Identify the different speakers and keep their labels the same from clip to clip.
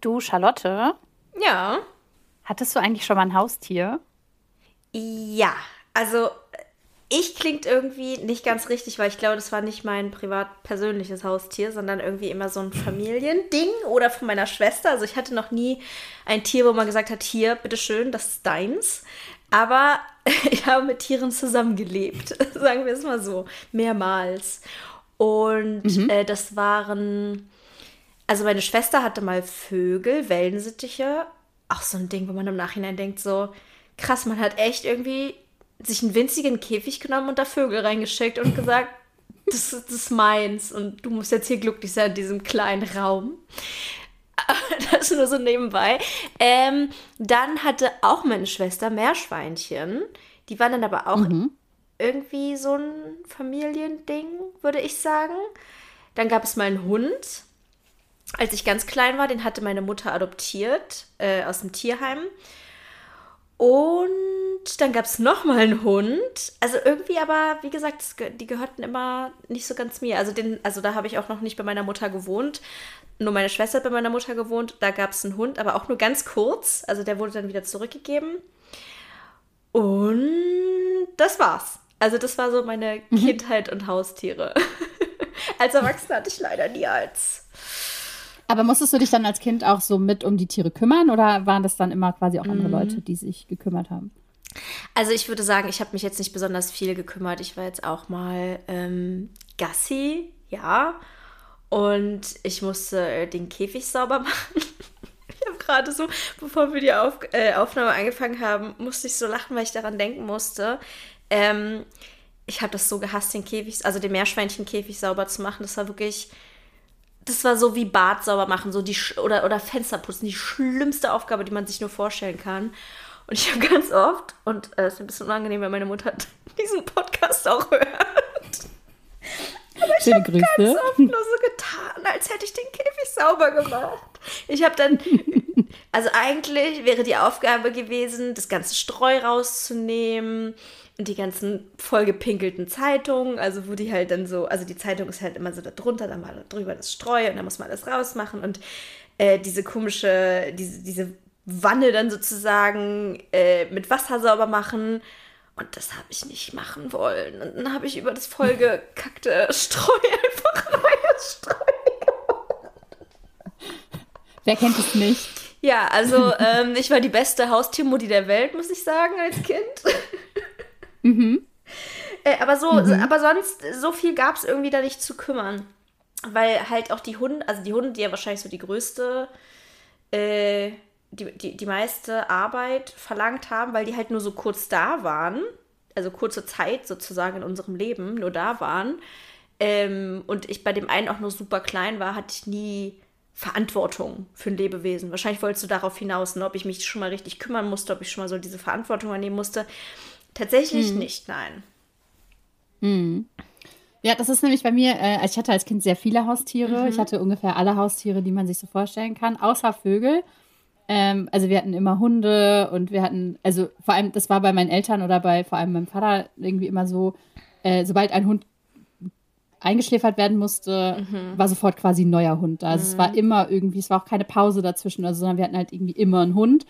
Speaker 1: Du, Charlotte?
Speaker 2: Ja.
Speaker 1: Hattest du eigentlich schon mal ein Haustier?
Speaker 2: Ja, also ich klingt irgendwie nicht ganz richtig, weil ich glaube, das war nicht mein privat persönliches Haustier, sondern irgendwie immer so ein Familiending oder von meiner Schwester. Also ich hatte noch nie ein Tier, wo man gesagt hat, hier, bitteschön, das ist deins. Aber ich habe mit Tieren zusammengelebt, sagen wir es mal so, mehrmals. Und mhm. äh, das waren, also meine Schwester hatte mal Vögel, Wellensittiche. Auch so ein Ding, wo man im Nachhinein denkt, so krass, man hat echt irgendwie sich einen winzigen Käfig genommen und da Vögel reingeschickt und gesagt, das, das ist meins und du musst jetzt hier glücklich sein in diesem kleinen Raum. Das nur so nebenbei. Ähm, dann hatte auch meine Schwester Meerschweinchen. Die waren dann aber auch mhm. irgendwie so ein Familiending, würde ich sagen. Dann gab es mal einen Hund. Als ich ganz klein war, den hatte meine Mutter adoptiert äh, aus dem Tierheim. Und dann gab es nochmal einen Hund. Also irgendwie aber, wie gesagt, die gehörten immer nicht so ganz mir. Also, den, also da habe ich auch noch nicht bei meiner Mutter gewohnt. Nur meine Schwester hat bei meiner Mutter gewohnt. Da gab es einen Hund, aber auch nur ganz kurz. Also der wurde dann wieder zurückgegeben. Und das war's. Also das war so meine mhm. Kindheit und Haustiere. als Erwachsene hatte ich leider nie als
Speaker 1: aber musstest du dich dann als Kind auch so mit um die Tiere kümmern oder waren das dann immer quasi auch andere mhm. Leute, die sich gekümmert haben?
Speaker 2: Also ich würde sagen, ich habe mich jetzt nicht besonders viel gekümmert. Ich war jetzt auch mal ähm, Gassi, ja. Und ich musste äh, den Käfig sauber machen. ich habe gerade so, bevor wir die Auf äh, Aufnahme angefangen haben, musste ich so lachen, weil ich daran denken musste. Ähm, ich habe das so gehasst, den Käfig, also den Meerschweinchenkäfig sauber zu machen. Das war wirklich das war so wie Bad sauber machen, so die oder, oder Fenster putzen, die schlimmste Aufgabe, die man sich nur vorstellen kann. Und ich habe ganz oft, und äh, es äh, ist ein bisschen unangenehm, wenn meine Mutter diesen Podcast auch hört. Aber ich habe ganz oft nur so getan, als hätte ich den Käfig sauber gemacht. Ich habe dann, also eigentlich wäre die Aufgabe gewesen, das ganze Streu rauszunehmen, die ganzen vollgepinkelten Zeitungen, also wo die halt dann so, also die Zeitung ist halt immer so da drunter, dann mal drüber das Streu und dann muss man alles rausmachen und äh, diese komische, diese, diese Wanne dann sozusagen äh, mit Wasser sauber machen. Und das habe ich nicht machen wollen. Und dann habe ich über das vollgekackte Streu einfach neues Streu gemacht.
Speaker 1: Wer kennt es nicht?
Speaker 2: Ja, also ähm, ich war die beste Haustiermutti der Welt, muss ich sagen, als Kind. Mhm. Äh, aber so, mhm. aber sonst, so viel gab es irgendwie da nicht zu kümmern. Weil halt auch die Hunde, also die Hunde, die ja wahrscheinlich so die größte, äh, die, die, die meiste Arbeit verlangt haben, weil die halt nur so kurz da waren, also kurze Zeit sozusagen in unserem Leben nur da waren. Ähm, und ich bei dem einen auch nur super klein war, hatte ich nie Verantwortung für ein Lebewesen. Wahrscheinlich wolltest du darauf hinaus, ne, ob ich mich schon mal richtig kümmern musste, ob ich schon mal so diese Verantwortung annehmen musste. Tatsächlich hm. nicht, nein.
Speaker 1: Hm. Ja, das ist nämlich bei mir, äh, ich hatte als Kind sehr viele Haustiere. Mhm. Ich hatte ungefähr alle Haustiere, die man sich so vorstellen kann, außer Vögel. Ähm, also wir hatten immer Hunde und wir hatten, also vor allem, das war bei meinen Eltern oder bei vor allem meinem Vater irgendwie immer so, äh, sobald ein Hund eingeschläfert werden musste, mhm. war sofort quasi ein neuer Hund da. Also mhm. es war immer irgendwie, es war auch keine Pause dazwischen, also, sondern wir hatten halt irgendwie immer einen Hund.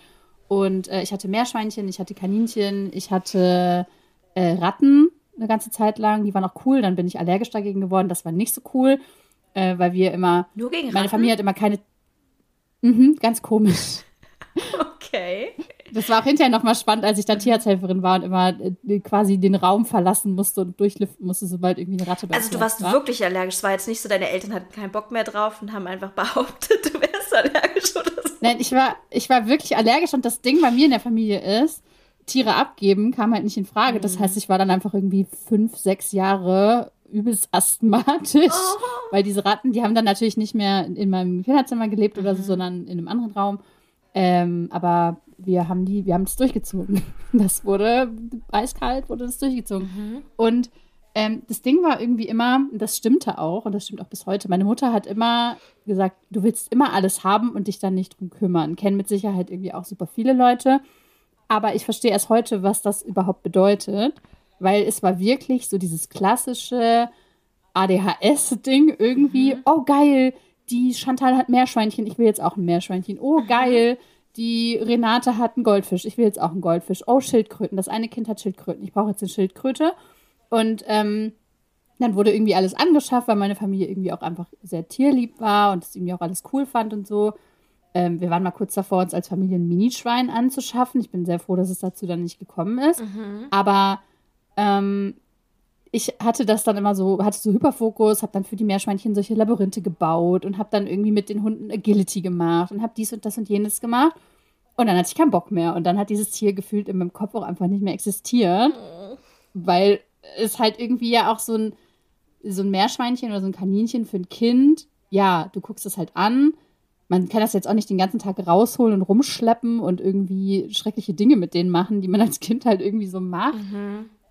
Speaker 1: Und äh, ich hatte Meerschweinchen, ich hatte Kaninchen, ich hatte äh, Ratten eine ganze Zeit lang. Die waren auch cool. Dann bin ich allergisch dagegen geworden. Das war nicht so cool, äh, weil wir immer.
Speaker 2: Nur gegen Ratten?
Speaker 1: Meine Familie hat immer keine. Mhm, ganz komisch.
Speaker 2: Okay.
Speaker 1: Das war auch hinterher nochmal spannend, als ich dann Tierarzthelferin war und immer äh, quasi den Raum verlassen musste und durchlüften musste, sobald irgendwie eine Ratte
Speaker 2: bei Also du warst war. wirklich allergisch. Es war jetzt nicht so, deine Eltern hatten keinen Bock mehr drauf und haben einfach behauptet, du wärst allergisch oder so.
Speaker 1: Nein, ich war, ich war wirklich allergisch und das Ding bei mir in der Familie ist, Tiere abgeben kam halt nicht in Frage. Das mhm. heißt, ich war dann einfach irgendwie fünf, sechs Jahre übelst asthmatisch, oh. weil diese Ratten, die haben dann natürlich nicht mehr in meinem Kinderzimmer gelebt oder so, mhm. sondern in einem anderen Raum. Ähm, aber wir haben die, wir haben es durchgezogen. Das wurde eiskalt, wurde das durchgezogen. Mhm. Und ähm, das Ding war irgendwie immer, das stimmte auch und das stimmt auch bis heute. Meine Mutter hat immer gesagt, du willst immer alles haben und dich dann nicht drum kümmern. Kennen mit Sicherheit irgendwie auch super viele Leute. Aber ich verstehe erst heute, was das überhaupt bedeutet, weil es war wirklich so dieses klassische ADHS-Ding irgendwie. Mhm. Oh, geil, die Chantal hat Meerschweinchen, ich will jetzt auch ein Meerschweinchen. Oh, geil. Die Renate hat einen Goldfisch, ich will jetzt auch einen Goldfisch. Oh, Schildkröten, das eine Kind hat Schildkröten, ich brauche jetzt eine Schildkröte. Und ähm, dann wurde irgendwie alles angeschafft, weil meine Familie irgendwie auch einfach sehr tierlieb war und es irgendwie auch alles cool fand und so. Ähm, wir waren mal kurz davor, uns als Familie ein Minischwein anzuschaffen. Ich bin sehr froh, dass es dazu dann nicht gekommen ist.
Speaker 2: Mhm.
Speaker 1: Aber ähm, ich hatte das dann immer so, hatte so Hyperfokus, habe dann für die Meerschweinchen solche Labyrinthe gebaut und habe dann irgendwie mit den Hunden Agility gemacht und habe dies und das und jenes gemacht. Und dann hatte ich keinen Bock mehr. Und dann hat dieses Tier gefühlt in meinem Kopf auch einfach nicht mehr existiert, weil es halt irgendwie ja auch so ein, so ein Meerschweinchen oder so ein Kaninchen für ein Kind, ja, du guckst es halt an. Man kann das jetzt auch nicht den ganzen Tag rausholen und rumschleppen und irgendwie schreckliche Dinge mit denen machen, die man als Kind halt irgendwie so macht.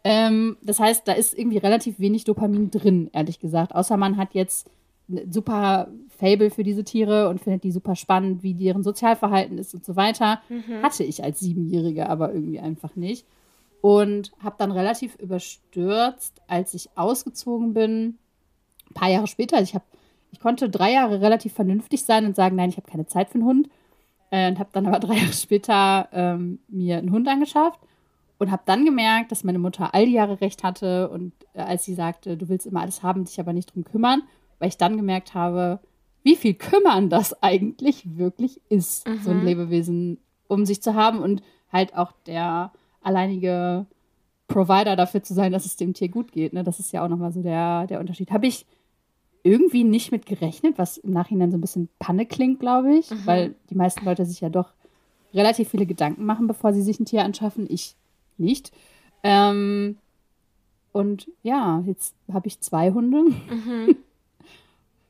Speaker 1: Ähm, das heißt, da ist irgendwie relativ wenig Dopamin drin, ehrlich gesagt. Außer man hat jetzt ein super Fable für diese Tiere und findet die super spannend, wie deren Sozialverhalten ist und so weiter. Hatte ich als Siebenjährige aber irgendwie einfach nicht. Und habe dann relativ überstürzt, als ich ausgezogen bin, ein paar Jahre später, also ich habe, ich konnte drei Jahre relativ vernünftig sein und sagen, nein, ich habe keine Zeit für einen Hund. Äh, und habe dann aber drei Jahre später ähm, mir einen Hund angeschafft und habe dann gemerkt, dass meine Mutter all die Jahre recht hatte und äh, als sie sagte, du willst immer alles haben, dich aber nicht drum kümmern, weil ich dann gemerkt habe, wie viel kümmern das eigentlich wirklich ist, so ein Lebewesen um sich zu haben und halt auch der alleinige Provider dafür zu sein, dass es dem Tier gut geht. Ne? Das ist ja auch nochmal so der, der Unterschied. Habe ich irgendwie nicht mit gerechnet, was im Nachhinein so ein bisschen Panne klingt, glaube ich, weil die meisten Leute sich ja doch relativ viele Gedanken machen, bevor sie sich ein Tier anschaffen. Ich nicht. Ähm, und ja, jetzt habe ich zwei Hunde.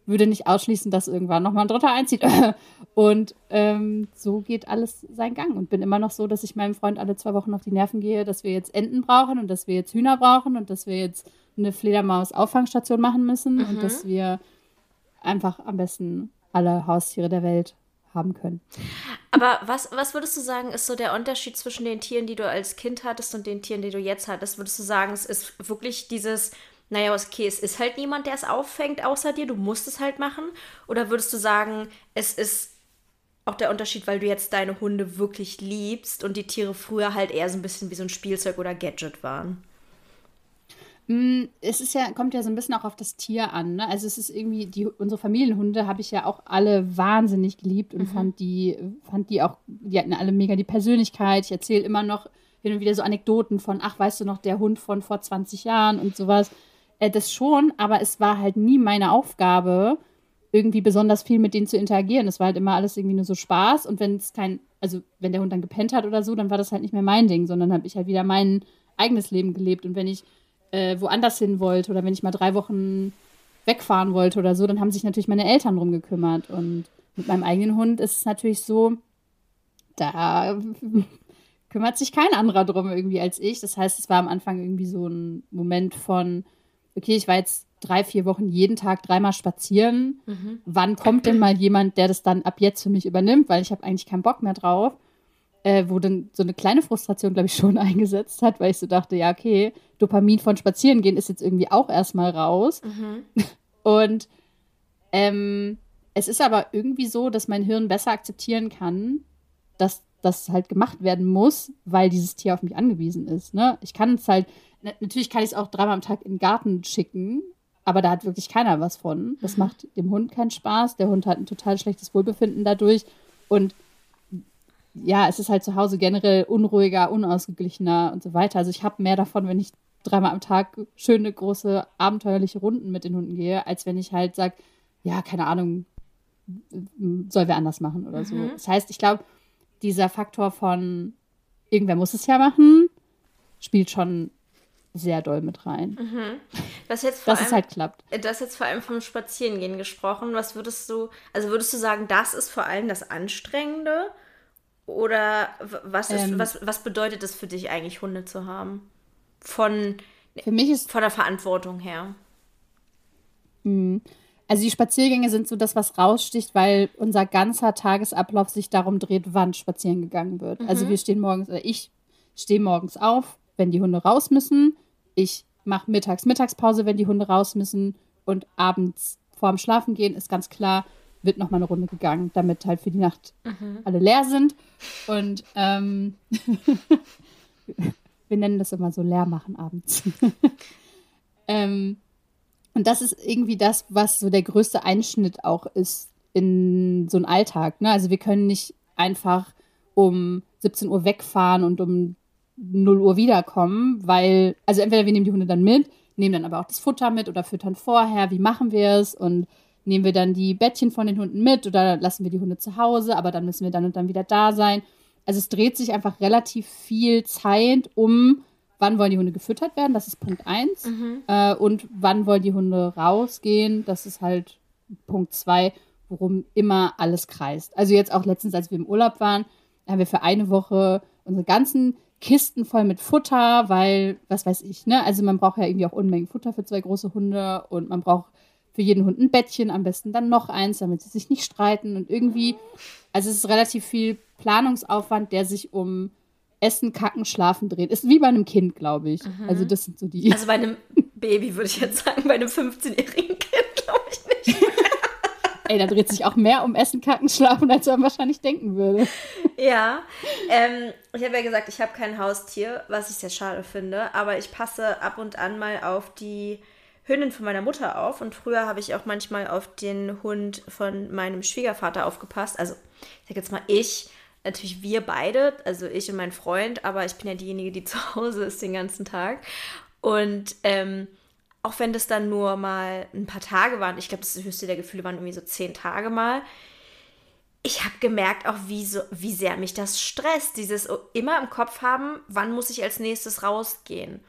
Speaker 1: Würde nicht ausschließen, dass irgendwann nochmal ein dritter einzieht. Und ähm, so geht alles seinen Gang. Und bin immer noch so, dass ich meinem Freund alle zwei Wochen auf die Nerven gehe, dass wir jetzt Enten brauchen und dass wir jetzt Hühner brauchen und dass wir jetzt eine Fledermaus-Auffangstation machen müssen und dass wir einfach am besten alle Haustiere der Welt haben können.
Speaker 2: Aber was, was würdest du sagen, ist so der Unterschied zwischen den Tieren, die du als Kind hattest und den Tieren, die du jetzt hattest? Würdest du sagen, es ist wirklich dieses, naja, okay, es ist halt niemand, der es auffängt außer dir, du musst es halt machen? Oder würdest du sagen, es ist auch der Unterschied, weil du jetzt deine Hunde wirklich liebst und die Tiere früher halt eher so ein bisschen wie so ein Spielzeug oder Gadget waren?
Speaker 1: Mm, Es ist ja, kommt ja so ein bisschen auch auf das Tier an. Ne? Also es ist irgendwie, die, unsere Familienhunde habe ich ja auch alle wahnsinnig geliebt und fand die, fand die auch, die hatten alle mega die Persönlichkeit. Ich erzähle immer noch hin und wieder so Anekdoten von, ach, weißt du noch, der Hund von vor 20 Jahren und sowas. Äh, das schon, aber es war halt nie meine Aufgabe, irgendwie besonders viel mit denen zu interagieren. Es war halt immer alles irgendwie nur so Spaß und wenn es kein, also wenn der Hund dann gepennt hat oder so, dann war das halt nicht mehr mein Ding, sondern habe ich halt wieder mein eigenes Leben gelebt und wenn ich äh, woanders hin wollte oder wenn ich mal drei Wochen wegfahren wollte oder so, dann haben sich natürlich meine Eltern drum gekümmert. Und mit meinem eigenen Hund ist es natürlich so, da kümmert sich kein anderer drum irgendwie als ich. Das heißt, es war am Anfang irgendwie so ein Moment von, okay, ich war jetzt drei, vier Wochen jeden Tag dreimal spazieren. Wann kommt denn mal jemand, der das dann ab jetzt für mich übernimmt? Weil ich habe eigentlich keinen Bock mehr drauf. Äh, wo dann so eine kleine Frustration, glaube ich, schon eingesetzt hat, weil ich so dachte, ja, okay, Dopamin von Spazieren gehen ist jetzt irgendwie auch erstmal raus. Und ähm, es ist aber irgendwie so, dass mein Hirn besser akzeptieren kann, dass das halt gemacht werden muss, weil dieses Tier auf mich angewiesen ist. Ne? Ich kann es halt, natürlich kann ich es auch dreimal am Tag in den Garten schicken, aber da hat wirklich keiner was von. Das macht dem Hund keinen Spaß. Der Hund hat ein total schlechtes Wohlbefinden dadurch. Und ja, es ist halt zu Hause generell unruhiger, unausgeglichener und so weiter. Also ich habe mehr davon, wenn ich dreimal am Tag schöne, große, abenteuerliche Runden mit den Hunden gehe, als wenn ich halt sage, ja, keine Ahnung, soll wer anders machen oder so. Das heißt, ich glaube, dieser Faktor von irgendwer muss es ja machen, spielt schon sehr doll mit rein.
Speaker 2: Das jetzt vor
Speaker 1: Dass es
Speaker 2: allem,
Speaker 1: halt klappt.
Speaker 2: Du hast jetzt vor allem vom Spazierengehen gesprochen. Was würdest du, also würdest du sagen, das ist vor allem das Anstrengende? Oder was, ist,
Speaker 1: Ähm.
Speaker 2: was, was bedeutet es für dich eigentlich, Hunde zu haben? Von,
Speaker 1: Für mich ist
Speaker 2: von der Verantwortung her.
Speaker 1: Also die Spaziergänge sind so das, was raussticht, weil unser ganzer Tagesablauf sich darum dreht, wann spazieren gegangen wird. Also wir stehen morgens, oder ich stehe morgens auf, wenn die Hunde raus müssen. Ich mache mittags Mittagspause, wenn die Hunde raus müssen. Und abends vorm Schlafengehen ist ganz klar, wird nochmal eine Runde gegangen, damit halt für die Nacht mhm. alle leer sind. Und ähm, wir nennen das immer so leer machen abends. ähm, und das ist irgendwie das, was so der größte Einschnitt auch ist in so einen Alltag. Ne? Also wir können nicht einfach um 17 Uhr wegfahren und um 0 Uhr wiederkommen, weil, also entweder wir nehmen die Hunde dann mit, nehmen dann aber auch das Futter mit oder füttern vorher, wie machen wir es und nehmen wir dann die Bettchen von den Hunden mit oder lassen wir die Hunde zu Hause, aber dann müssen wir dann und dann wieder da sein. Also es dreht sich einfach relativ viel Zeit um, wann wollen die Hunde gefüttert werden, das ist Punkt 1. Mhm. Äh, und wann wollen die Hunde rausgehen, das ist halt Punkt 2, worum immer alles kreist. Also jetzt auch letztens, als wir im Urlaub waren, haben wir für eine Woche unsere ganzen Kisten voll mit Futter, weil, was weiß ich, ne? Also man braucht ja irgendwie auch Unmengen Futter für zwei große Hunde und man braucht für jeden Hund ein Bettchen, am besten dann noch eins, damit sie sich nicht streiten und irgendwie, also es ist relativ viel Planungsaufwand, der sich um Essen, Kacken, Schlafen dreht. Ist wie bei einem Kind, glaube ich. Mhm. Also das sind so die.
Speaker 2: Also bei einem Baby würde ich jetzt sagen, bei einem 15-jährigen Kind glaube ich nicht.
Speaker 1: Ey, da dreht sich auch mehr um Essen, Kacken, Schlafen, als man wahrscheinlich denken würde.
Speaker 2: Ja, ähm, ich habe ja gesagt, ich habe kein Haustier, was ich sehr schade finde, aber ich passe ab und an mal auf die Hündin von meiner Mutter auf und früher habe ich auch manchmal auf den Hund von meinem Schwiegervater aufgepasst. Also, ich sage jetzt mal ich, natürlich wir beide, also ich und mein Freund, aber ich bin ja diejenige, die zu Hause ist den ganzen Tag. Und ähm, auch wenn das dann nur mal ein paar Tage waren, ich glaube, das höchste der Gefühle waren irgendwie so zehn Tage mal, ich habe gemerkt auch, wie, so, wie sehr mich das stresst, dieses immer im Kopf haben, wann muss ich als nächstes rausgehen.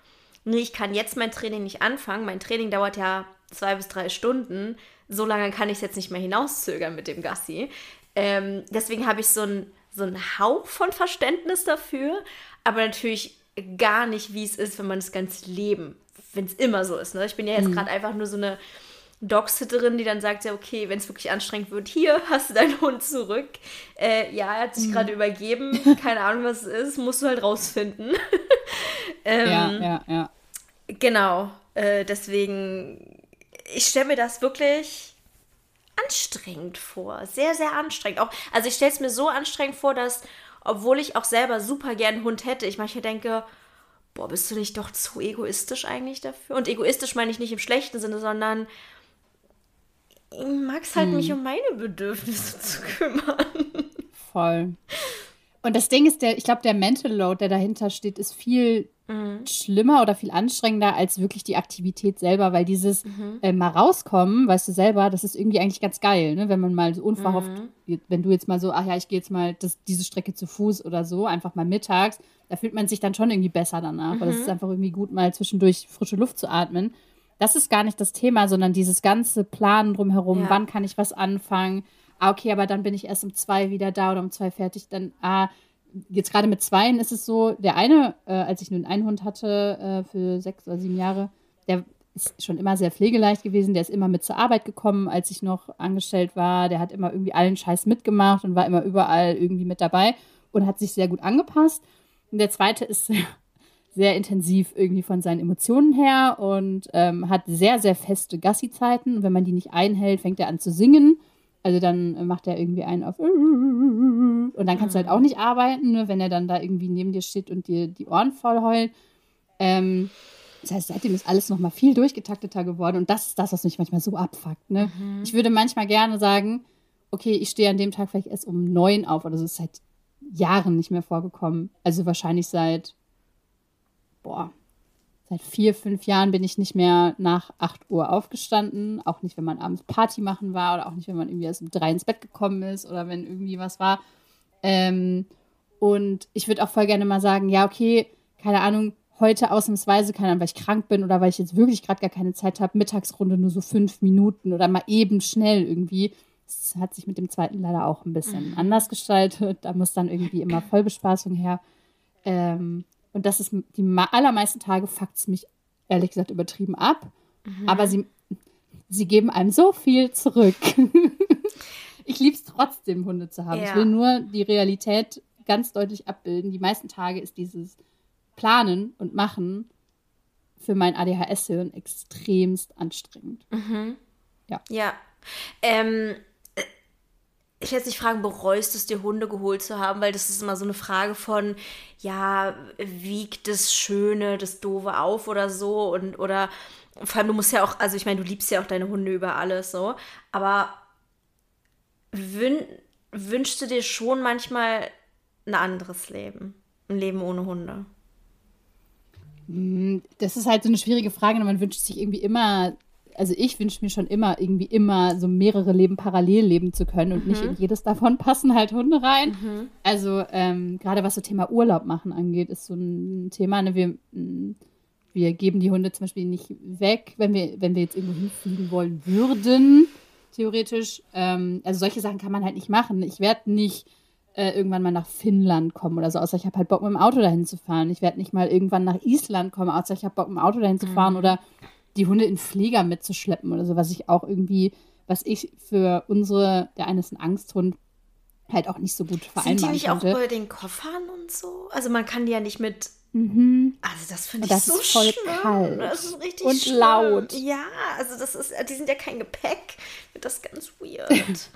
Speaker 2: Nee, ich kann jetzt mein Training nicht anfangen. Mein Training dauert ja zwei bis drei Stunden. So lange kann ich es jetzt nicht mehr hinauszögern mit dem Gassi. Ähm, deswegen habe ich so ein so einen Hauch von Verständnis dafür, aber natürlich gar nicht, wie es ist, wenn man das ganze Leben, wenn es immer so ist. Ne? Ich bin ja jetzt mhm. gerade einfach nur so eine Dogsitterin, die dann sagt, ja, okay, wenn es wirklich anstrengend wird, hier hast du deinen Hund zurück. Äh, ja, er hat sich mhm. gerade übergeben, keine Ahnung, was es ist, musst du halt rausfinden.
Speaker 1: ähm, ja, ja, ja.
Speaker 2: Genau, äh, deswegen, ich stelle mir das wirklich anstrengend vor. Sehr, sehr anstrengend. Auch, also ich stelle es mir so anstrengend vor, dass, obwohl ich auch selber super gern einen Hund hätte, ich manchmal denke, boah, bist du nicht doch zu egoistisch eigentlich dafür? Und egoistisch meine ich nicht im schlechten Sinne, sondern mag es halt, hm. mich um meine Bedürfnisse zu kümmern.
Speaker 1: Voll. Und das Ding ist, der, ich glaube, der Mental Load, der dahinter steht, ist viel mhm. schlimmer oder viel anstrengender als wirklich die Aktivität selber, weil dieses mhm. äh, mal rauskommen, weißt du selber, das ist irgendwie eigentlich ganz geil, ne? wenn man mal so unverhofft, mhm. wenn du jetzt mal so, ach ja, ich gehe jetzt mal das, diese Strecke zu Fuß oder so, einfach mal mittags, da fühlt man sich dann schon irgendwie besser danach, weil es ist mhm. einfach irgendwie gut, mal zwischendurch frische Luft zu atmen. Das ist gar nicht das Thema, sondern dieses ganze Planen drumherum, ja. wann kann ich was anfangen, ah, okay, aber dann bin ich erst um zwei wieder da oder um zwei fertig, dann, ah, jetzt gerade mit zweien ist es so, der eine, äh, als ich nur einen Hund hatte äh, für sechs oder sieben Jahre, der ist schon immer sehr pflegeleicht gewesen, der ist immer mit zur Arbeit gekommen, als ich noch angestellt war, der hat immer irgendwie allen Scheiß mitgemacht und war immer überall irgendwie mit dabei und hat sich sehr gut angepasst. Und der zweite ist sehr, intensiv irgendwie von seinen Emotionen her und ähm, hat sehr, sehr feste Gassi-Zeiten. Und wenn man die nicht einhält, fängt er an zu singen also dann macht er irgendwie einen auf und dann kannst du halt auch nicht arbeiten, ne, wenn er dann da irgendwie neben dir steht und dir die Ohren voll heult. Ähm, das heißt, seitdem ist alles noch mal viel durchgetakteter geworden und das ist das, was mich manchmal so abfuckt. Ne? Mhm. Ich würde manchmal gerne sagen, okay, ich stehe an dem Tag vielleicht erst um neun auf oder so. Das ist seit Jahren nicht mehr vorgekommen. Also wahrscheinlich seit, boah, Seit vier, fünf Jahren bin ich nicht mehr nach 8 Uhr aufgestanden. Auch nicht, wenn man abends Party machen war oder auch nicht, wenn man irgendwie erst um drei ins Bett gekommen ist oder wenn irgendwie was war. Ähm, und ich würde auch voll gerne mal sagen, ja, okay, keine Ahnung, heute ausnahmsweise, keine Ahnung, weil ich krank bin oder weil ich jetzt wirklich gerade gar keine Zeit habe, Mittagsrunde nur so fünf Minuten oder mal eben schnell irgendwie. Das hat sich mit dem zweiten leider auch ein bisschen mhm. anders gestaltet. Da muss dann irgendwie immer Vollbespaßung her. Ähm, und das ist die allermeisten Tage fuckt es mich ehrlich gesagt übertrieben ab. Mhm. Aber sie, sie geben einem so viel zurück. ich liebe es trotzdem, Hunde zu haben. Ja. Ich will nur die Realität ganz deutlich abbilden. Die meisten Tage ist dieses Planen und Machen für mein ADHS-Hirn extremst anstrengend.
Speaker 2: Mhm. Ja. Ja. Ähm, ich werde nicht fragen, bereust es dir Hunde geholt zu haben, weil das ist immer so eine Frage von, ja, wiegt das Schöne, das Doofe auf oder so? Und oder vor allem du musst ja auch, also ich meine, du liebst ja auch deine Hunde über alles so, aber wün wünschst du dir schon manchmal ein anderes Leben, ein Leben ohne Hunde?
Speaker 1: Hm, das ist halt so eine schwierige Frage, man wünscht sich irgendwie immer also ich wünsche mir schon immer, irgendwie immer so mehrere Leben parallel leben zu können und mhm. nicht in jedes davon passen halt Hunde rein. Mhm. Also ähm, gerade was so Thema Urlaub machen angeht, ist so ein Thema. Ne? Wir, mm, wir geben die Hunde zum Beispiel nicht weg, wenn wir, wenn wir jetzt irgendwo hinfliegen wollen würden, theoretisch. Ähm, also solche Sachen kann man halt nicht machen. Ich werde nicht äh, irgendwann mal nach Finnland kommen oder so, außer ich habe halt Bock mit dem Auto dahin zu fahren. Ich werde nicht mal irgendwann nach Island kommen, außer ich habe Bock mit dem Auto dahin zu fahren mhm. oder die Hunde in Pfleger mitzuschleppen oder so, was ich auch irgendwie, was ich für unsere, der eine ist ein Angsthund, halt auch nicht so gut vereinbaren Sind die nicht
Speaker 2: konnte. auch bei den Koffern und so? Also man kann die ja nicht mit Mhm. Also das finde ich das so ist voll schlimm. kalt das ist richtig und schlimm. laut. Ja, also das ist, die sind ja kein Gepäck. Das ist ganz weird.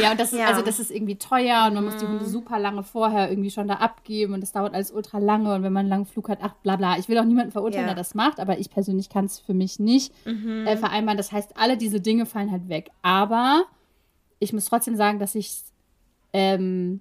Speaker 1: Ja, und das ist, ja. also das ist irgendwie teuer und man mhm. muss die Hunde mhm. super lange vorher irgendwie schon da abgeben und das dauert alles ultra lange und wenn man einen langen Flug hat, ach bla bla. Ich will auch niemanden verurteilen, ja. der das macht, aber ich persönlich kann es für mich nicht mhm. äh, vereinbaren. Das heißt, alle diese Dinge fallen halt weg. Aber ich muss trotzdem sagen, dass ich ähm,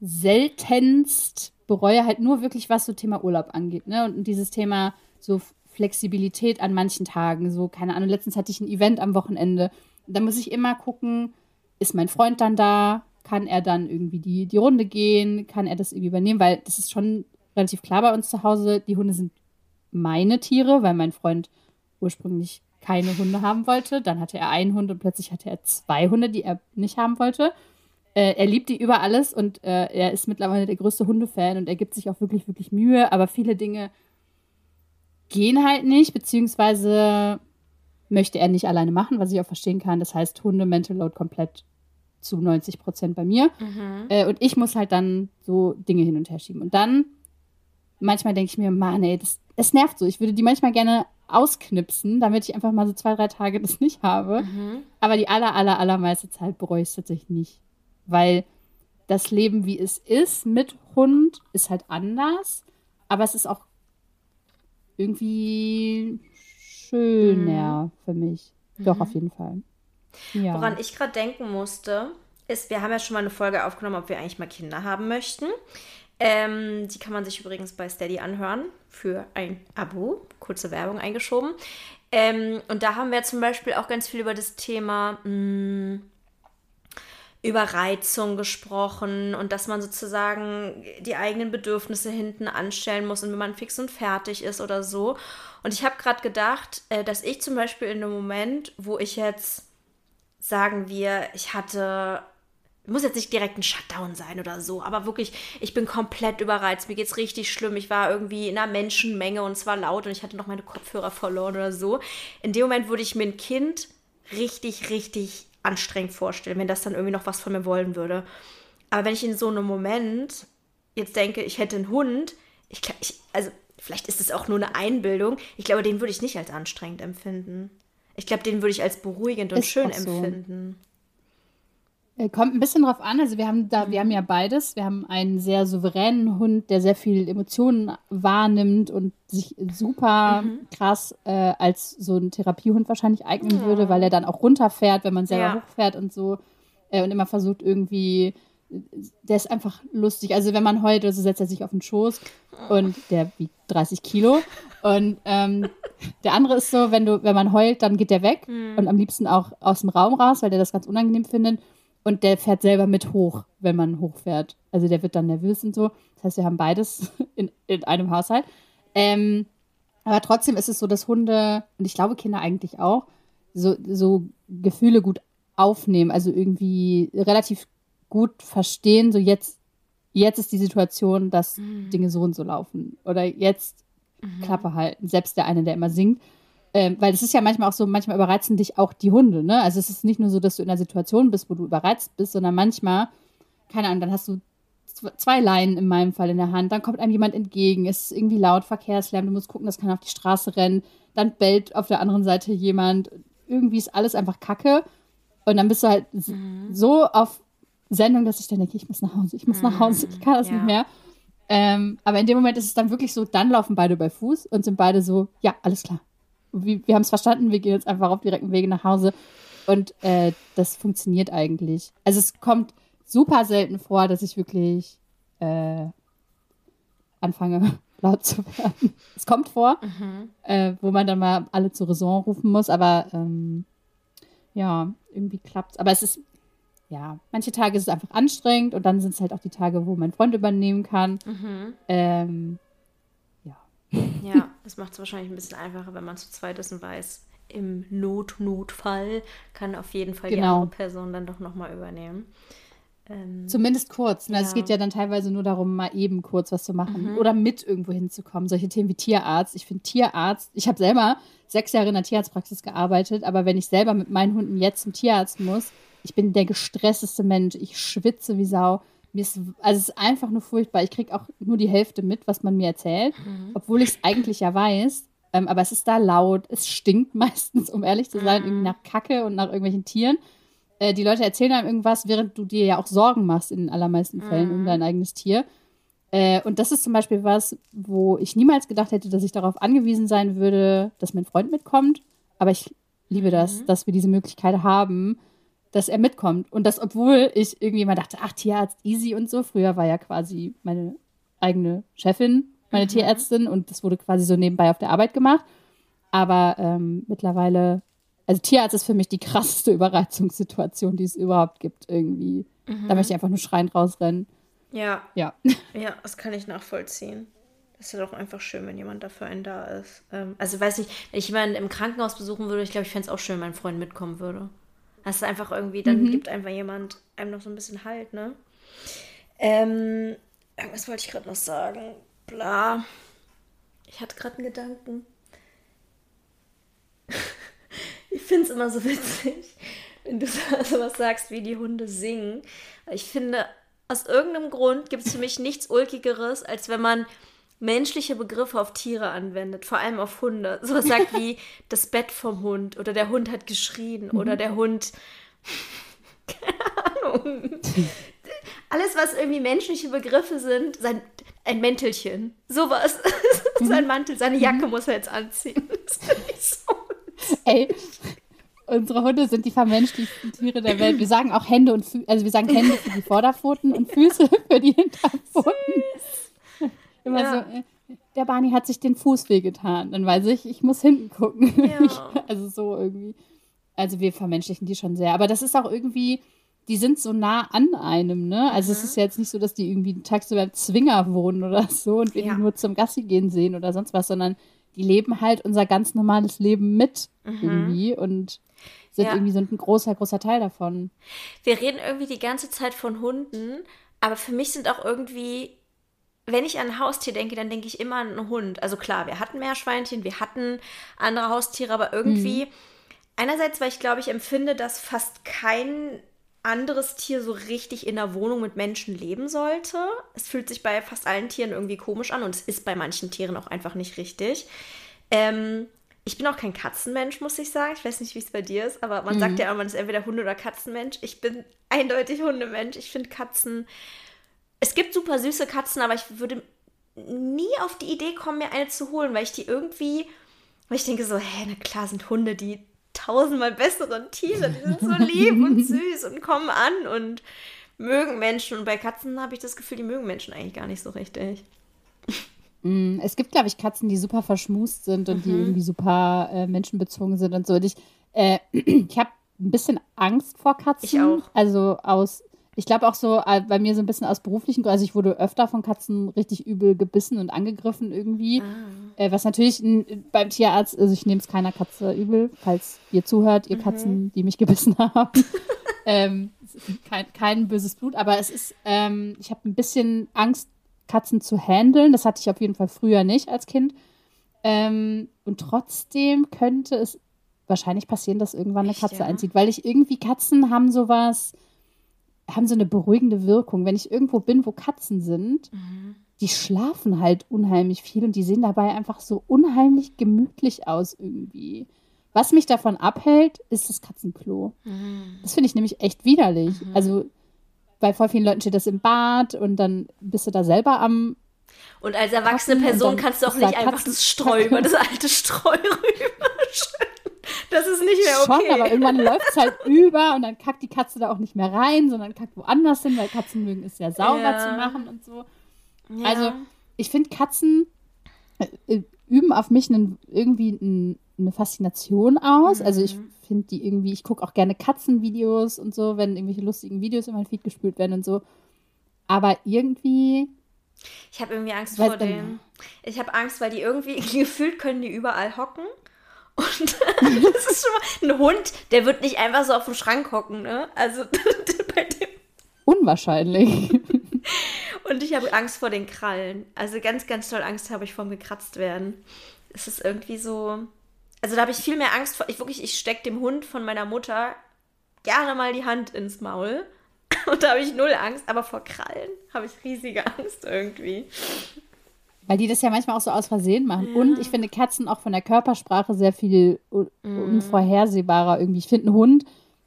Speaker 1: seltenst bereue halt nur wirklich, was so Thema Urlaub angeht. Ne? Und dieses Thema so Flexibilität an manchen Tagen. So, keine Ahnung, letztens hatte ich ein Event am Wochenende. Da muss ich immer gucken, ist mein Freund dann da? Kann er dann irgendwie die, die Runde gehen? Kann er das irgendwie übernehmen? Weil das ist schon relativ klar bei uns zu Hause. Die Hunde sind meine Tiere, weil mein Freund ursprünglich keine Hunde haben wollte. Dann hatte er einen Hund und plötzlich hatte er zwei Hunde, die er nicht haben wollte. Äh, er liebt die über alles und äh, er ist mittlerweile der größte Hundefan und er gibt sich auch wirklich, wirklich Mühe. Aber viele Dinge gehen halt nicht, beziehungsweise möchte er nicht alleine machen, was ich auch verstehen kann. Das heißt, Hunde Mental Load komplett zu 90 Prozent bei mir. Mhm. Äh, und ich muss halt dann so Dinge hin und her schieben. Und dann, manchmal denke ich mir, Mann, ey, das, es nervt so. Ich würde die manchmal gerne ausknipsen, damit ich einfach mal so zwei, drei Tage das nicht habe. Mhm. Aber die aller, aller, allermeiste Zeit bereue ich es tatsächlich nicht. Weil das Leben, wie es ist mit Hund, ist halt anders. Aber es ist auch irgendwie schöner mhm. für mich. Doch, mhm. auf jeden Fall.
Speaker 2: Ja. Woran ich gerade denken musste, ist, wir haben ja schon mal eine Folge aufgenommen, ob wir eigentlich mal Kinder haben möchten. Ähm, die kann man sich übrigens bei Steady anhören für ein Abo. Kurze Werbung eingeschoben. Ähm, und da haben wir zum Beispiel auch ganz viel über das Thema mh, mm, Überreizung gesprochen und dass man sozusagen die eigenen Bedürfnisse hinten anstellen muss und wenn man fix und fertig ist oder so. Und ich habe gerade gedacht, äh, dass ich zum Beispiel in einem Moment, wo ich jetzt, sagen wir, ich hatte, muss jetzt nicht direkt ein Shutdown sein oder so, aber wirklich, ich bin komplett überreizt, mir geht's richtig schlimm. Ich war irgendwie in einer Menschenmenge und es war laut und ich hatte noch meine Kopfhörer verloren oder so. In dem Moment würde ich mir ein Kind richtig, richtig anstrengend vorstellen, wenn das dann irgendwie noch was von mir wollen würde. Aber wenn ich in so einem Moment jetzt denke, ich hätte einen Hund, ich, ich also vielleicht ist es auch nur eine Einbildung, ich glaube, den würde ich nicht als anstrengend empfinden. Ich glaube, den würde ich als beruhigend und ist schön so. empfinden.
Speaker 1: Äh, kommt ein bisschen drauf an. Also wir haben da, wir haben ja beides. Wir haben einen sehr souveränen Hund, der sehr viel Emotionen wahrnimmt und sich super mhm. krass äh, als so ein Therapiehund wahrscheinlich eignen ja. würde, weil er dann auch runterfährt, wenn man selber ja. hochfährt und so. Äh, und immer versucht irgendwie, der ist einfach lustig. Also wenn man heult, also setzt er sich auf den Schoß und der wiegt 30 Kilo. Und ähm, der andere ist so, wenn du, wenn man heult, dann geht der weg mhm. und am liebsten auch aus dem Raum raus, weil der das ganz unangenehm findet. Und der fährt selber mit hoch, wenn man hochfährt. Also der wird dann nervös und so. Das heißt, wir haben beides in, in einem Haushalt. Ähm, aber trotzdem ist es so, dass Hunde, und ich glaube Kinder eigentlich auch, so, so Gefühle gut aufnehmen. Also irgendwie relativ gut verstehen, so jetzt, jetzt ist die Situation, dass mhm. Dinge so und so laufen. Oder jetzt mhm. Klappe halten. Selbst der eine, der immer singt. Ähm, weil es ist ja manchmal auch so, manchmal überreizen dich auch die Hunde, ne? Also es ist nicht nur so, dass du in einer Situation bist, wo du überreizt bist, sondern manchmal, keine Ahnung, dann hast du zwei Leinen in meinem Fall in der Hand, dann kommt einem jemand entgegen, es ist irgendwie laut, Verkehrslärm, du musst gucken, dass keiner auf die Straße rennt, dann bellt auf der anderen Seite jemand, irgendwie ist alles einfach Kacke. Und dann bist du halt mhm. so auf Sendung, dass ich dann denke, ich muss nach Hause, ich muss nach Hause, ich kann das ja. nicht mehr. Ähm, aber in dem Moment ist es dann wirklich so, dann laufen beide bei Fuß und sind beide so, ja, alles klar. Wir, wir haben es verstanden, wir gehen jetzt einfach auf direkten Wege nach Hause. Und äh, das funktioniert eigentlich. Also es kommt super selten vor, dass ich wirklich äh, anfange, laut zu werden. Es kommt vor, mhm. äh, wo man dann mal alle zur Raison rufen muss, aber ähm, ja, irgendwie klappt's. Aber es ist, ja, manche Tage ist es einfach anstrengend und dann sind es halt auch die Tage, wo mein Freund übernehmen kann. Mhm. Ähm,
Speaker 2: ja. Das macht es wahrscheinlich ein bisschen einfacher, wenn man zu zweit ist und weiß, im Not-Notfall kann auf jeden Fall genau. die andere Person dann doch nochmal übernehmen.
Speaker 1: Ähm, Zumindest kurz. Ne? Ja. Es geht ja dann teilweise nur darum, mal eben kurz was zu machen mhm. oder mit irgendwo hinzukommen. Solche Themen wie Tierarzt. Ich finde Tierarzt, ich habe selber sechs Jahre in der Tierarztpraxis gearbeitet, aber wenn ich selber mit meinen Hunden jetzt zum Tierarzt muss, ich bin der gestressteste Mensch. Ich schwitze wie Sau. Mir ist, also es ist einfach nur furchtbar. Ich kriege auch nur die Hälfte mit, was man mir erzählt, mhm. obwohl ich es eigentlich ja weiß. Ähm, aber es ist da laut, es stinkt meistens, um ehrlich zu sein, mhm. irgendwie nach Kacke und nach irgendwelchen Tieren. Äh, die Leute erzählen einem irgendwas, während du dir ja auch Sorgen machst in den allermeisten Fällen mhm. um dein eigenes Tier. Äh, und das ist zum Beispiel was, wo ich niemals gedacht hätte, dass ich darauf angewiesen sein würde, dass mein Freund mitkommt. Aber ich liebe das, mhm. dass wir diese Möglichkeit haben, dass er mitkommt. Und das, obwohl ich irgendwie mal dachte, ach, Tierarzt easy und so. Früher war ja quasi meine eigene Chefin meine mhm. Tierärztin und das wurde quasi so nebenbei auf der Arbeit gemacht. Aber ähm, mittlerweile, also Tierarzt ist für mich die krasseste Überreizungssituation, die es überhaupt gibt irgendwie. Mhm. Da möchte ich einfach nur schreiend rausrennen.
Speaker 2: Ja. Ja. Ja, das kann ich nachvollziehen. Das ist ja doch einfach schön, wenn jemand dafür einen da ist. Ähm, also weiß nicht, wenn ich jemanden im Krankenhaus besuchen würde, ich glaube, ich fände es auch schön, wenn mein Freund mitkommen würde. Das ist einfach irgendwie, dann mhm. gibt einfach jemand einem noch so ein bisschen Halt, ne? Ähm, irgendwas wollte ich gerade noch sagen bla. Ich hatte gerade einen Gedanken. ich finde es immer so witzig, wenn du sowas sagst, wie die Hunde singen. Ich finde, aus irgendeinem Grund gibt es für mich nichts Ulkigeres, als wenn man menschliche Begriffe auf Tiere anwendet, vor allem auf Hunde. Sowas sagt wie das Bett vom Hund oder der Hund hat geschrien mhm. oder der Hund. Keine Ahnung. Alles, was irgendwie menschliche Begriffe sind, sein, ein Mäntelchen. Sowas. Mhm. Sein Mantel, seine Jacke mhm. muss er jetzt anziehen. Das
Speaker 1: so. Ey, unsere Hunde sind die vermenschlichsten Tiere der Welt. Wir sagen auch Hände und Füße, also wir sagen Hände für die Vorderpfoten und Füße für die Hinterpfoten. Immer ja. so, äh, der Barney hat sich den Fuß wehgetan. Dann weiß ich, ich muss hinten gucken. Ja. also so irgendwie. Also wir vermenschlichen die schon sehr. Aber das ist auch irgendwie, die sind so nah an einem, ne? Also mhm. es ist ja jetzt nicht so, dass die irgendwie tagsüber im Zwinger wohnen oder so und wir ja. die nur zum Gassi gehen sehen oder sonst was, sondern die leben halt unser ganz normales Leben mit mhm. irgendwie und sind ja. irgendwie so ein großer, großer Teil davon.
Speaker 2: Wir reden irgendwie die ganze Zeit von Hunden, aber für mich sind auch irgendwie, wenn ich an ein Haustier denke, dann denke ich immer an einen Hund. Also klar, wir hatten Meerschweinchen, wir hatten andere Haustiere, aber irgendwie, mhm. einerseits, weil ich glaube, ich empfinde, dass fast kein anderes Tier so richtig in der Wohnung mit Menschen leben sollte. Es fühlt sich bei fast allen Tieren irgendwie komisch an und es ist bei manchen Tieren auch einfach nicht richtig. Ähm, ich bin auch kein Katzenmensch, muss ich sagen. Ich weiß nicht, wie es bei dir ist, aber man mhm. sagt ja immer, man ist entweder Hunde- oder Katzenmensch. Ich bin eindeutig Hundemensch. Ich finde Katzen. Es gibt super süße Katzen, aber ich würde nie auf die Idee kommen, mir eine zu holen, weil ich die irgendwie, weil ich denke so, hä, na klar sind Hunde die tausendmal besseren Tiere. Die sind so lieb und süß und kommen an und mögen Menschen. Und bei Katzen habe ich das Gefühl, die mögen Menschen eigentlich gar nicht so richtig.
Speaker 1: Mm, es gibt, glaube ich, Katzen, die super verschmust sind und mhm. die irgendwie super äh, menschenbezogen sind und so. Und ich, äh, ich habe ein bisschen Angst vor Katzen. Ich auch. Also aus ich glaube auch so äh, bei mir so ein bisschen aus beruflichen Gründen, also ich wurde öfter von Katzen richtig übel gebissen und angegriffen irgendwie. Ah. Äh, was natürlich beim Tierarzt, also ich nehme es keiner Katze übel, falls ihr zuhört, ihr mhm. Katzen, die mich gebissen haben. ähm, kein, kein böses Blut, aber es ist, ähm, ich habe ein bisschen Angst, Katzen zu handeln. Das hatte ich auf jeden Fall früher nicht als Kind. Ähm, und trotzdem könnte es wahrscheinlich passieren, dass irgendwann eine Echt, Katze ja? einzieht, weil ich irgendwie Katzen haben sowas haben so eine beruhigende Wirkung. Wenn ich irgendwo bin, wo Katzen sind, mhm. die schlafen halt unheimlich viel und die sehen dabei einfach so unheimlich gemütlich aus irgendwie. Was mich davon abhält, ist das Katzenklo.
Speaker 2: Mhm.
Speaker 1: Das finde ich nämlich echt widerlich. Also bei voll vielen Leuten steht das im Bad und dann bist du da selber am.
Speaker 2: Und als erwachsene
Speaker 1: Katzen
Speaker 2: Person kannst du auch nicht einfach das Streu über das alte Streu rüberschütten. Das ist nicht mehr okay.
Speaker 1: Schon, aber irgendwann läuft es halt über und dann kackt die Katze da auch nicht mehr rein, sondern kackt woanders hin, weil Katzen mögen es sehr sauber
Speaker 2: Ja.
Speaker 1: zu machen und so.
Speaker 2: Ja.
Speaker 1: Also, ich finde, Katzen äh, äh, üben auf mich einen, irgendwie ein, eine Faszination aus. Also, ich
Speaker 2: Mhm.
Speaker 1: finde die irgendwie, ich gucke auch gerne Katzenvideos und so, wenn irgendwelche lustigen Videos in mein Feed gespült werden und so. Aber irgendwie,
Speaker 2: Ich habe irgendwie Angst
Speaker 1: Weiß
Speaker 2: vor dem. Ich habe Angst, weil die irgendwie gefühlt können die überall hocken. Und das ist schon mal ein Hund, der wird nicht einfach so auf dem Schrank hocken, ne? Also bei dem.
Speaker 1: unwahrscheinlich.
Speaker 2: Und ich habe Angst vor den Krallen. Also ganz, ganz toll Angst habe ich vor gekratzt werden. Es ist irgendwie so. Also da habe ich viel mehr Angst vor. Ich wirklich, ich stecke dem Hund von meiner Mutter gerne mal die Hand ins Maul. Und da habe ich null Angst, aber vor Krallen habe ich riesige Angst irgendwie.
Speaker 1: Weil die das ja manchmal auch so aus Versehen machen. Und ich finde Katzen auch von der Körpersprache sehr viel un unvorhersehbarer irgendwie. Ich finde, ein Hund,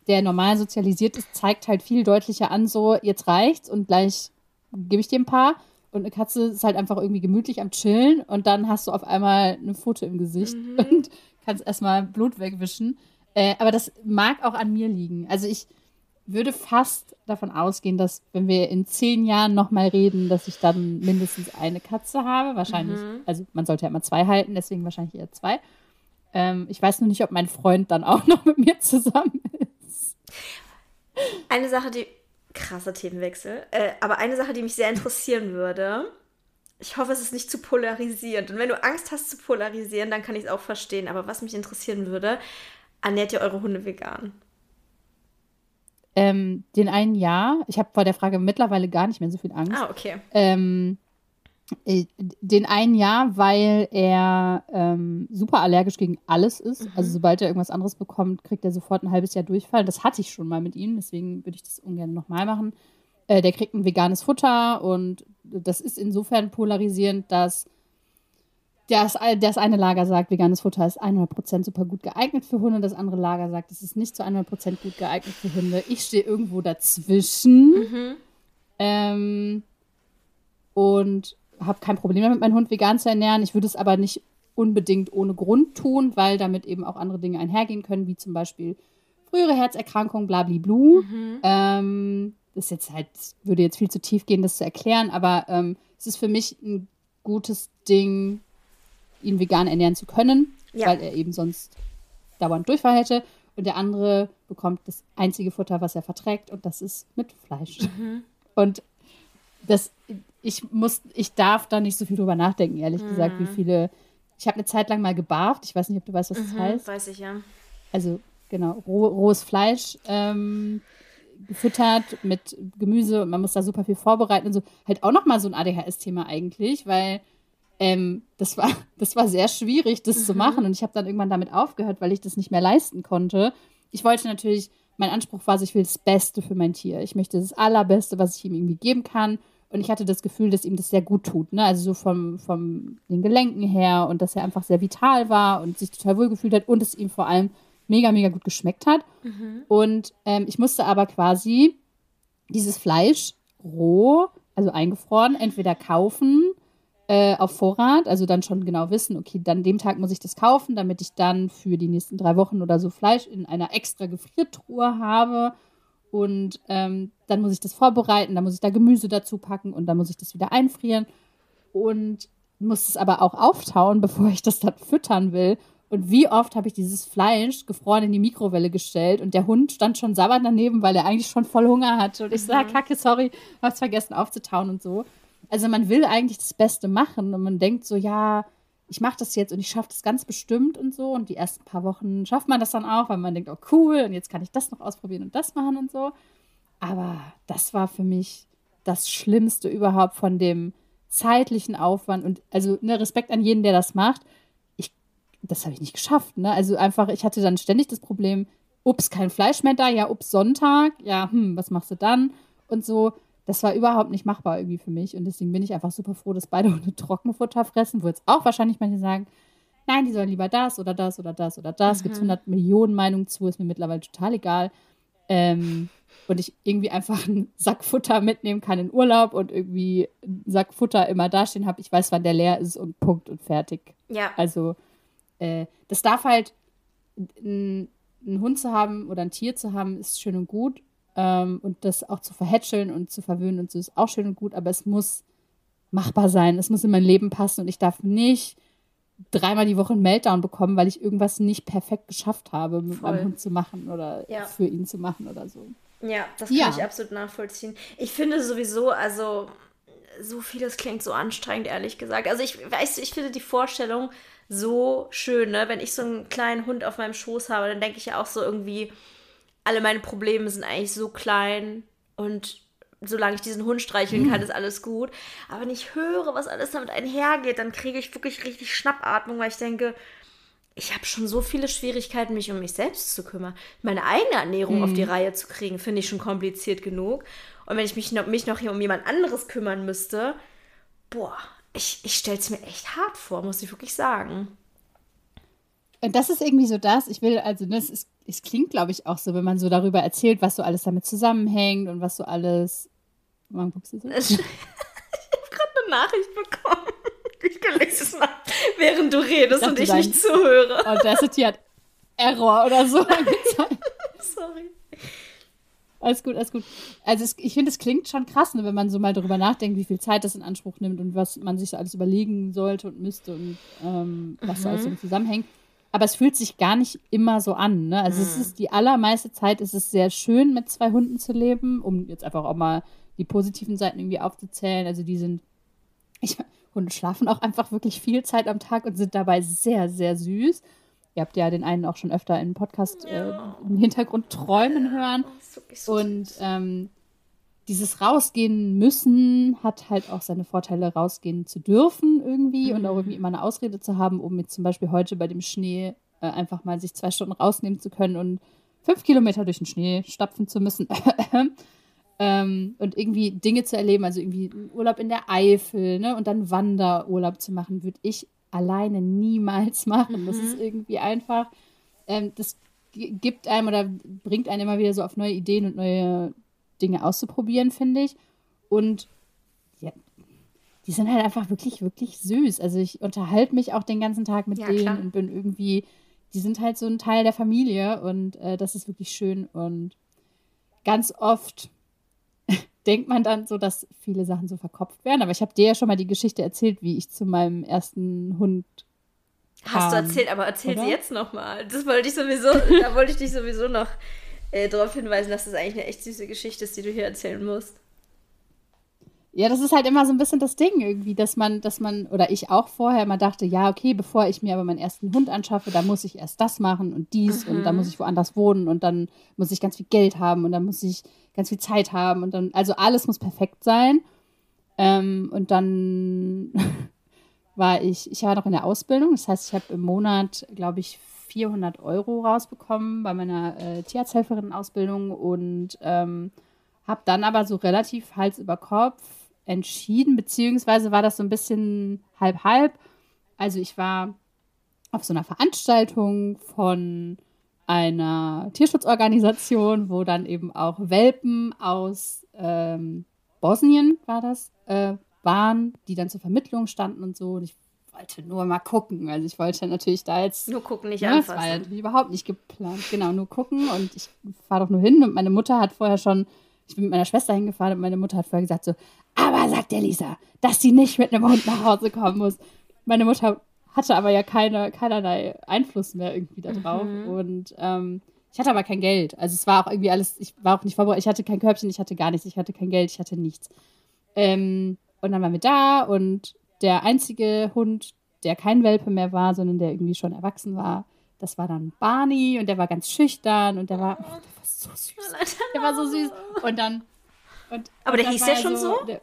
Speaker 1: der normal sozialisiert ist, zeigt halt viel deutlicher an, so, jetzt reicht's und gleich gebe ich dir ein paar. Und eine Katze ist halt einfach irgendwie gemütlich am Chillen und dann hast du auf einmal eine Pfote im Gesicht und kannst erstmal Blut wegwischen. Äh, aber das mag auch an mir liegen. Also ich würde fast davon ausgehen, dass wenn wir in zehn Jahren nochmal reden, dass ich dann mindestens eine Katze habe. Wahrscheinlich, also man sollte ja immer zwei halten, deswegen wahrscheinlich eher zwei. Ähm, ich weiß nur nicht, ob mein Freund dann auch noch mit mir zusammen ist.
Speaker 2: Eine Sache, die. Krasser Themenwechsel. Äh, aber eine Sache, die mich sehr interessieren würde. Ich hoffe, es ist nicht zu polarisierend. Und wenn du Angst hast zu polarisieren, dann kann ich es auch verstehen. Aber was mich interessieren würde, ernährt ihr eure Hunde vegan?
Speaker 1: Ähm, den einen Jahr, ich habe vor der Frage mittlerweile gar nicht mehr so viel Angst.
Speaker 2: Ah, okay.
Speaker 1: Ähm, äh, den einen Jahr, weil er ähm, super allergisch gegen alles ist. Also sobald er irgendwas anderes bekommt, kriegt er sofort ein halbes Jahr Durchfall. Das hatte ich schon mal mit ihm, deswegen würde ich das ungern nochmal machen. Äh, der kriegt ein veganes Futter und das ist insofern polarisierend, dass das, das eine Lager sagt, veganes Futter ist 100% super gut geeignet für Hunde. Das andere Lager sagt, es ist nicht zu 100% gut geeignet für Hunde. Ich stehe irgendwo dazwischen. Ähm, und habe kein Problem damit, meinen Hund vegan zu ernähren. Ich würde es aber nicht unbedingt ohne Grund tun, weil damit eben auch andere Dinge einhergehen können, wie zum Beispiel frühere Herzerkrankungen, blabliblu. Ähm, das ist jetzt halt, würde jetzt viel zu tief gehen, das zu erklären, aber ähm, es ist für mich ein gutes Ding, ihn vegan ernähren zu können,
Speaker 2: Ja.
Speaker 1: weil er eben sonst dauernd Durchfall hätte. Und der andere bekommt das einzige Futter, was er verträgt, und das ist mit Fleisch. Und das, ich muss, ich darf da nicht so viel drüber nachdenken, ehrlich gesagt, wie viele. Ich habe eine Zeit lang mal gebarft. Ich weiß nicht, ob du weißt, was das heißt.
Speaker 2: Weiß ich ja.
Speaker 1: Also genau, roh, rohes Fleisch ähm, gefüttert mit Gemüse und man muss da super viel vorbereiten und so. Halt auch nochmal so ein ADHS-Thema eigentlich, weil ähm, das, war, das war sehr schwierig, das zu machen und ich habe dann irgendwann damit aufgehört, weil ich das nicht mehr leisten konnte. Ich wollte natürlich, mein Anspruch war, ich will das Beste für mein Tier. Ich möchte das Allerbeste, was ich ihm irgendwie geben kann. Und ich hatte das Gefühl, dass ihm das sehr gut tut. Ne? Also so vom, vom den Gelenken her und dass er einfach sehr vital war und sich total wohl gefühlt hat und es ihm vor allem mega, mega gut geschmeckt hat. Und ähm, ich musste aber quasi dieses Fleisch roh, also eingefroren, entweder kaufen äh, auf Vorrat, also dann schon genau wissen, okay, dann dem Tag muss ich das kaufen, damit ich dann für die nächsten drei Wochen oder so Fleisch in einer extra Gefriertruhe habe. Und ähm, dann muss ich das vorbereiten, dann muss ich da Gemüse dazu packen und dann muss ich das wieder einfrieren. Und muss es aber auch auftauen, bevor ich das dann füttern will. Und wie oft habe ich dieses Fleisch gefroren in die Mikrowelle gestellt und der Hund stand schon sabbernd daneben, weil er eigentlich schon voll Hunger hatte. Und ich sage, Kacke, sorry, hab's vergessen aufzutauen und so. Also man will eigentlich das Beste machen und man denkt so, ja, ich mache das jetzt und ich schaffe das ganz bestimmt und so. Und die ersten paar Wochen schafft man das dann auch, weil man denkt, oh cool, und jetzt kann ich das noch ausprobieren und das machen und so. Aber das war für mich das Schlimmste überhaupt von dem zeitlichen Aufwand und also ne, Respekt an jeden, der das macht. Ich, das habe ich nicht geschafft. Ne? Also einfach, ich hatte dann ständig das Problem, ups, kein Fleisch mehr da, ja, ups, Sonntag, ja, hm, was machst du dann? Und so, das war überhaupt nicht machbar irgendwie für mich. Und deswegen bin ich einfach super froh, dass beide Hunde Trockenfutter fressen, wo jetzt auch wahrscheinlich manche sagen, nein, die sollen lieber das oder das oder das oder das. Mhm. Gibt es 100 Millionen Meinungen zu, ist mir mittlerweile total egal. Ähm, und ich irgendwie einfach einen Sack Futter mitnehmen kann in Urlaub und irgendwie einen Sack Futter immer dastehen habe. Ich weiß, wann der leer ist und Punkt und fertig.
Speaker 2: Ja.
Speaker 1: Also, äh, das darf halt, einen Hund zu haben oder ein Tier zu haben, ist schön und gut. Ähm, und das auch zu verhätscheln und zu verwöhnen und so ist auch schön und gut, aber es muss machbar sein. Es muss in mein Leben passen und ich darf nicht dreimal die Woche einen Meltdown bekommen, weil ich irgendwas nicht perfekt geschafft habe, mit Voll. meinem Hund zu machen oder ja. für ihn zu machen oder so.
Speaker 2: Ja, das kann ja. ich absolut nachvollziehen. Ich finde sowieso, also so vieles klingt so anstrengend, ehrlich gesagt. Also ich weiß, ich finde die Vorstellung so schön, ne? Wenn ich so einen kleinen Hund auf meinem Schoß habe, dann denke ich ja auch so irgendwie, alle meine Probleme sind eigentlich so klein und solange ich diesen Hund streicheln kann, ist alles gut. Aber wenn ich höre, was alles damit einhergeht, dann kriege ich wirklich richtig Schnappatmung, weil ich denke, ich habe schon so viele Schwierigkeiten, mich um mich selbst zu kümmern. Meine eigene Ernährung mhm. auf die mhm. Reihe zu kriegen, finde ich schon kompliziert genug. Und wenn ich mich noch, mich noch hier um jemand anderes kümmern müsste, boah, ich, ich stelle es mir echt hart vor, muss ich wirklich sagen.
Speaker 1: Und das ist irgendwie so das, ich will, also das ist, es klingt, glaube ich, auch so, wenn man so darüber erzählt, was so alles damit zusammenhängt und was so alles. Wann guckst du so?
Speaker 2: ich habe gerade eine Nachricht bekommen ich gelesen habe, während du redest ich und ich nicht zuhöre.
Speaker 1: Audacity hat Error oder so Sorry. Alles gut, alles gut. Also es, ich finde, es klingt schon krass, ne, wenn man so mal darüber nachdenkt, wie viel Zeit das in Anspruch nimmt und was man sich so alles überlegen sollte und müsste und ähm, was mhm. so alles so zusammenhängt. Aber es fühlt sich gar nicht immer so an. Ne? Also mhm. es ist die allermeiste Zeit ist es sehr schön, mit zwei Hunden zu leben, um jetzt einfach auch mal die positiven Seiten irgendwie aufzuzählen. Also die sind, ich, Hunde schlafen auch einfach wirklich viel Zeit am Tag und sind dabei sehr, sehr süß. Ihr habt ja den einen auch schon öfter im Podcast äh, im Hintergrund träumen hören. So und ähm, dieses Rausgehen müssen hat halt auch seine Vorteile, rausgehen zu dürfen irgendwie mhm. und auch irgendwie immer eine Ausrede zu haben, um jetzt zum Beispiel heute bei dem Schnee äh, einfach mal sich zwei Stunden rausnehmen zu können und fünf Kilometer durch den Schnee stapfen zu müssen. Ähm, und irgendwie Dinge zu erleben, also irgendwie Urlaub in der Eifel, ne? Und dann Wanderurlaub zu machen, würde ich alleine niemals machen. Mhm. Das ist irgendwie einfach, ähm, das gibt einem oder bringt einen immer wieder so auf neue Ideen und neue Dinge auszuprobieren, finde ich. Und ja, die sind halt einfach wirklich, wirklich süß. Also ich unterhalte mich auch den ganzen Tag mit ja, denen klar. und bin irgendwie, die sind halt so ein Teil der Familie und äh, das ist wirklich schön. Und ganz oft denkt man dann so, dass viele Sachen so verkopft werden. Aber ich habe dir ja schon mal die Geschichte erzählt, wie ich zu meinem ersten Hund
Speaker 2: Hast du erzählt, aber erzähl oder? sie jetzt nochmal. Das wollte ich sowieso, da wollte ich dich sowieso noch äh, darauf hinweisen, dass das eigentlich eine echt süße Geschichte ist, die du hier erzählen musst.
Speaker 1: Ja, das ist halt immer so ein bisschen das Ding irgendwie, dass man, dass man, oder ich auch vorher immer dachte, ja, okay, bevor ich mir aber meinen ersten Hund anschaffe, da muss ich erst das machen und dies mhm. und dann muss ich woanders wohnen und dann muss ich ganz viel Geld haben und dann muss ich ganz viel Zeit haben und dann, also alles muss perfekt sein. Ähm, und dann war ich, ich war noch in der Ausbildung, das heißt, ich habe im Monat, glaube ich, 400 Euro rausbekommen bei meiner äh, Tierarzthelferin-Ausbildung und ähm, habe dann aber so relativ Hals über Kopf entschieden, beziehungsweise war das so ein bisschen halb-halb. Also ich war auf so einer Veranstaltung von einer Tierschutzorganisation, wo dann eben auch Welpen aus ähm, Bosnien war das, äh, waren, die dann zur Vermittlung standen und so. Und ich wollte nur mal gucken. Also ich wollte natürlich da jetzt.
Speaker 2: Nur gucken, nicht ne, anfassen.
Speaker 1: Das war natürlich überhaupt nicht geplant. Genau, nur gucken. Und ich fahre doch nur hin. Und meine Mutter hat vorher schon ich bin mit meiner Schwester hingefahren und meine Mutter hat vorher gesagt so, aber sagt der Lisa, dass sie nicht mit einem Hund nach Hause kommen muss. Meine Mutter hatte aber ja keine, keinerlei Einfluss mehr irgendwie darauf. Mhm. Und ähm, ich hatte aber kein Geld. Also es war auch irgendwie alles, ich war auch nicht vorbereitet, ich hatte kein Körbchen, ich hatte gar nichts, ich hatte kein Geld, ich hatte nichts. Ähm, und dann waren wir da und der einzige Hund, der kein Welpe mehr war, sondern der irgendwie schon erwachsen war, das war dann Barney und der war ganz schüchtern und der war, oh, der war so süß. Der war so süß. Und dann. Und,
Speaker 2: Aber
Speaker 1: und
Speaker 2: der hieß ja schon so?
Speaker 1: Der,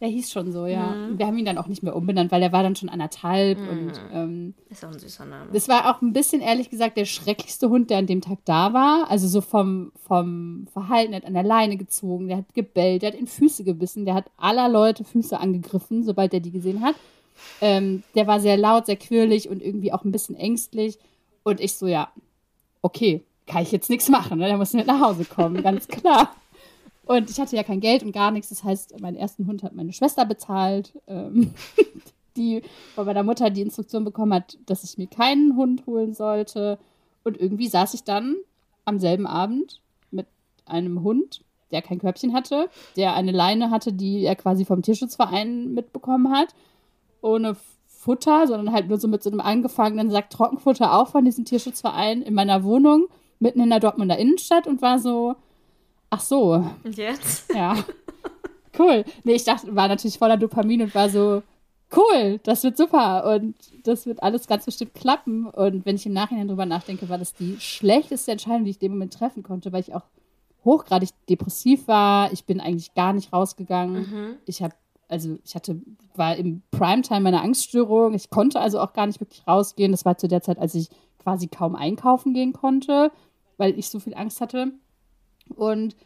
Speaker 1: der, hieß schon so, ja. Mhm. Wir haben ihn dann auch nicht mehr umbenannt, weil der war dann schon anderthalb mhm. und. Ähm,
Speaker 2: ist auch ein süßer Name.
Speaker 1: Das war auch ein bisschen, ehrlich gesagt, der schrecklichste Hund, der an dem Tag da war. Also so vom, vom Verhalten, der hat an der Leine gezogen, der hat gebellt, der hat in Füße gebissen, der hat aller Leute Füße angegriffen, sobald er die gesehen hat. Ähm, der war sehr laut, sehr quirlig und irgendwie auch ein bisschen ängstlich. Und ich so, ja, okay, kann ich jetzt nichts machen, ne? der muss mit nach Hause kommen, ganz klar. Und ich hatte ja kein Geld und gar nichts. Das heißt, meinen ersten Hund hat meine Schwester bezahlt, ähm, die von meiner Mutter die Instruktion bekommen hat, dass ich mir keinen Hund holen sollte. Und irgendwie saß ich dann am selben Abend mit einem Hund, der kein Körbchen hatte, der eine Leine hatte, die er quasi vom Tierschutzverein mitbekommen hat, ohne Futter, sondern halt nur so mit so einem angefangenen Sack Trockenfutter auch von diesem Tierschutzverein in meiner Wohnung, mitten in der Dortmunder Innenstadt und war so, ach so.
Speaker 2: Und jetzt?
Speaker 1: Ja. Cool. Nee, ich dachte, war natürlich voller Dopamin und war so, cool, das wird super und das wird alles ganz bestimmt klappen. Und wenn ich im Nachhinein drüber nachdenke, war das die schlechteste Entscheidung, die ich in dem Moment treffen konnte, weil ich auch hochgradig depressiv war. Ich bin eigentlich gar nicht rausgegangen. Mhm. Ich habe, also ich hatte, war im Primetime meiner Angststörung. Ich konnte also auch gar nicht wirklich rausgehen. Das war zu der Zeit, als ich quasi kaum einkaufen gehen konnte, weil ich so viel Angst hatte. Und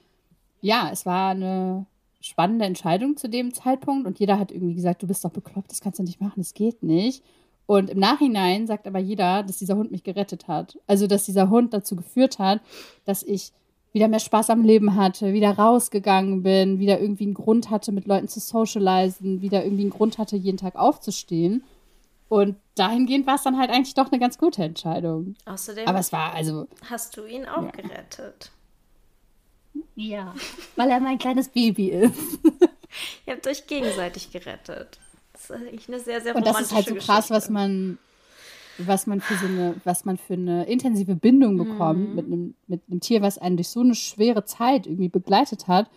Speaker 1: ja, es war eine spannende Entscheidung zu dem Zeitpunkt und jeder hat irgendwie gesagt, du bist doch bekloppt, das kannst du nicht machen, das geht nicht. Und im Nachhinein sagt aber jeder, dass dieser Hund mich gerettet hat. Also, dass dieser Hund dazu geführt hat, dass ich wieder mehr Spaß am Leben hatte, wieder rausgegangen bin, wieder irgendwie einen Grund hatte, mit Leuten zu socialisen, wieder irgendwie einen Grund hatte, jeden Tag aufzustehen. Und dahingehend war es dann halt eigentlich doch eine ganz gute Entscheidung.
Speaker 2: Außerdem
Speaker 1: Aber es war also.
Speaker 2: Hast du ihn auch ja. gerettet?
Speaker 1: Ja, weil er mein kleines Baby ist.
Speaker 2: Ihr habt euch gegenseitig gerettet. Das ist eigentlich eine sehr, sehr
Speaker 1: romantische Und das ist halt so krass, was man, was man für so eine, was man für eine intensive Bindung bekommt mhm. mit, einem, mit einem Tier, was einen durch so eine schwere Zeit irgendwie begleitet hat.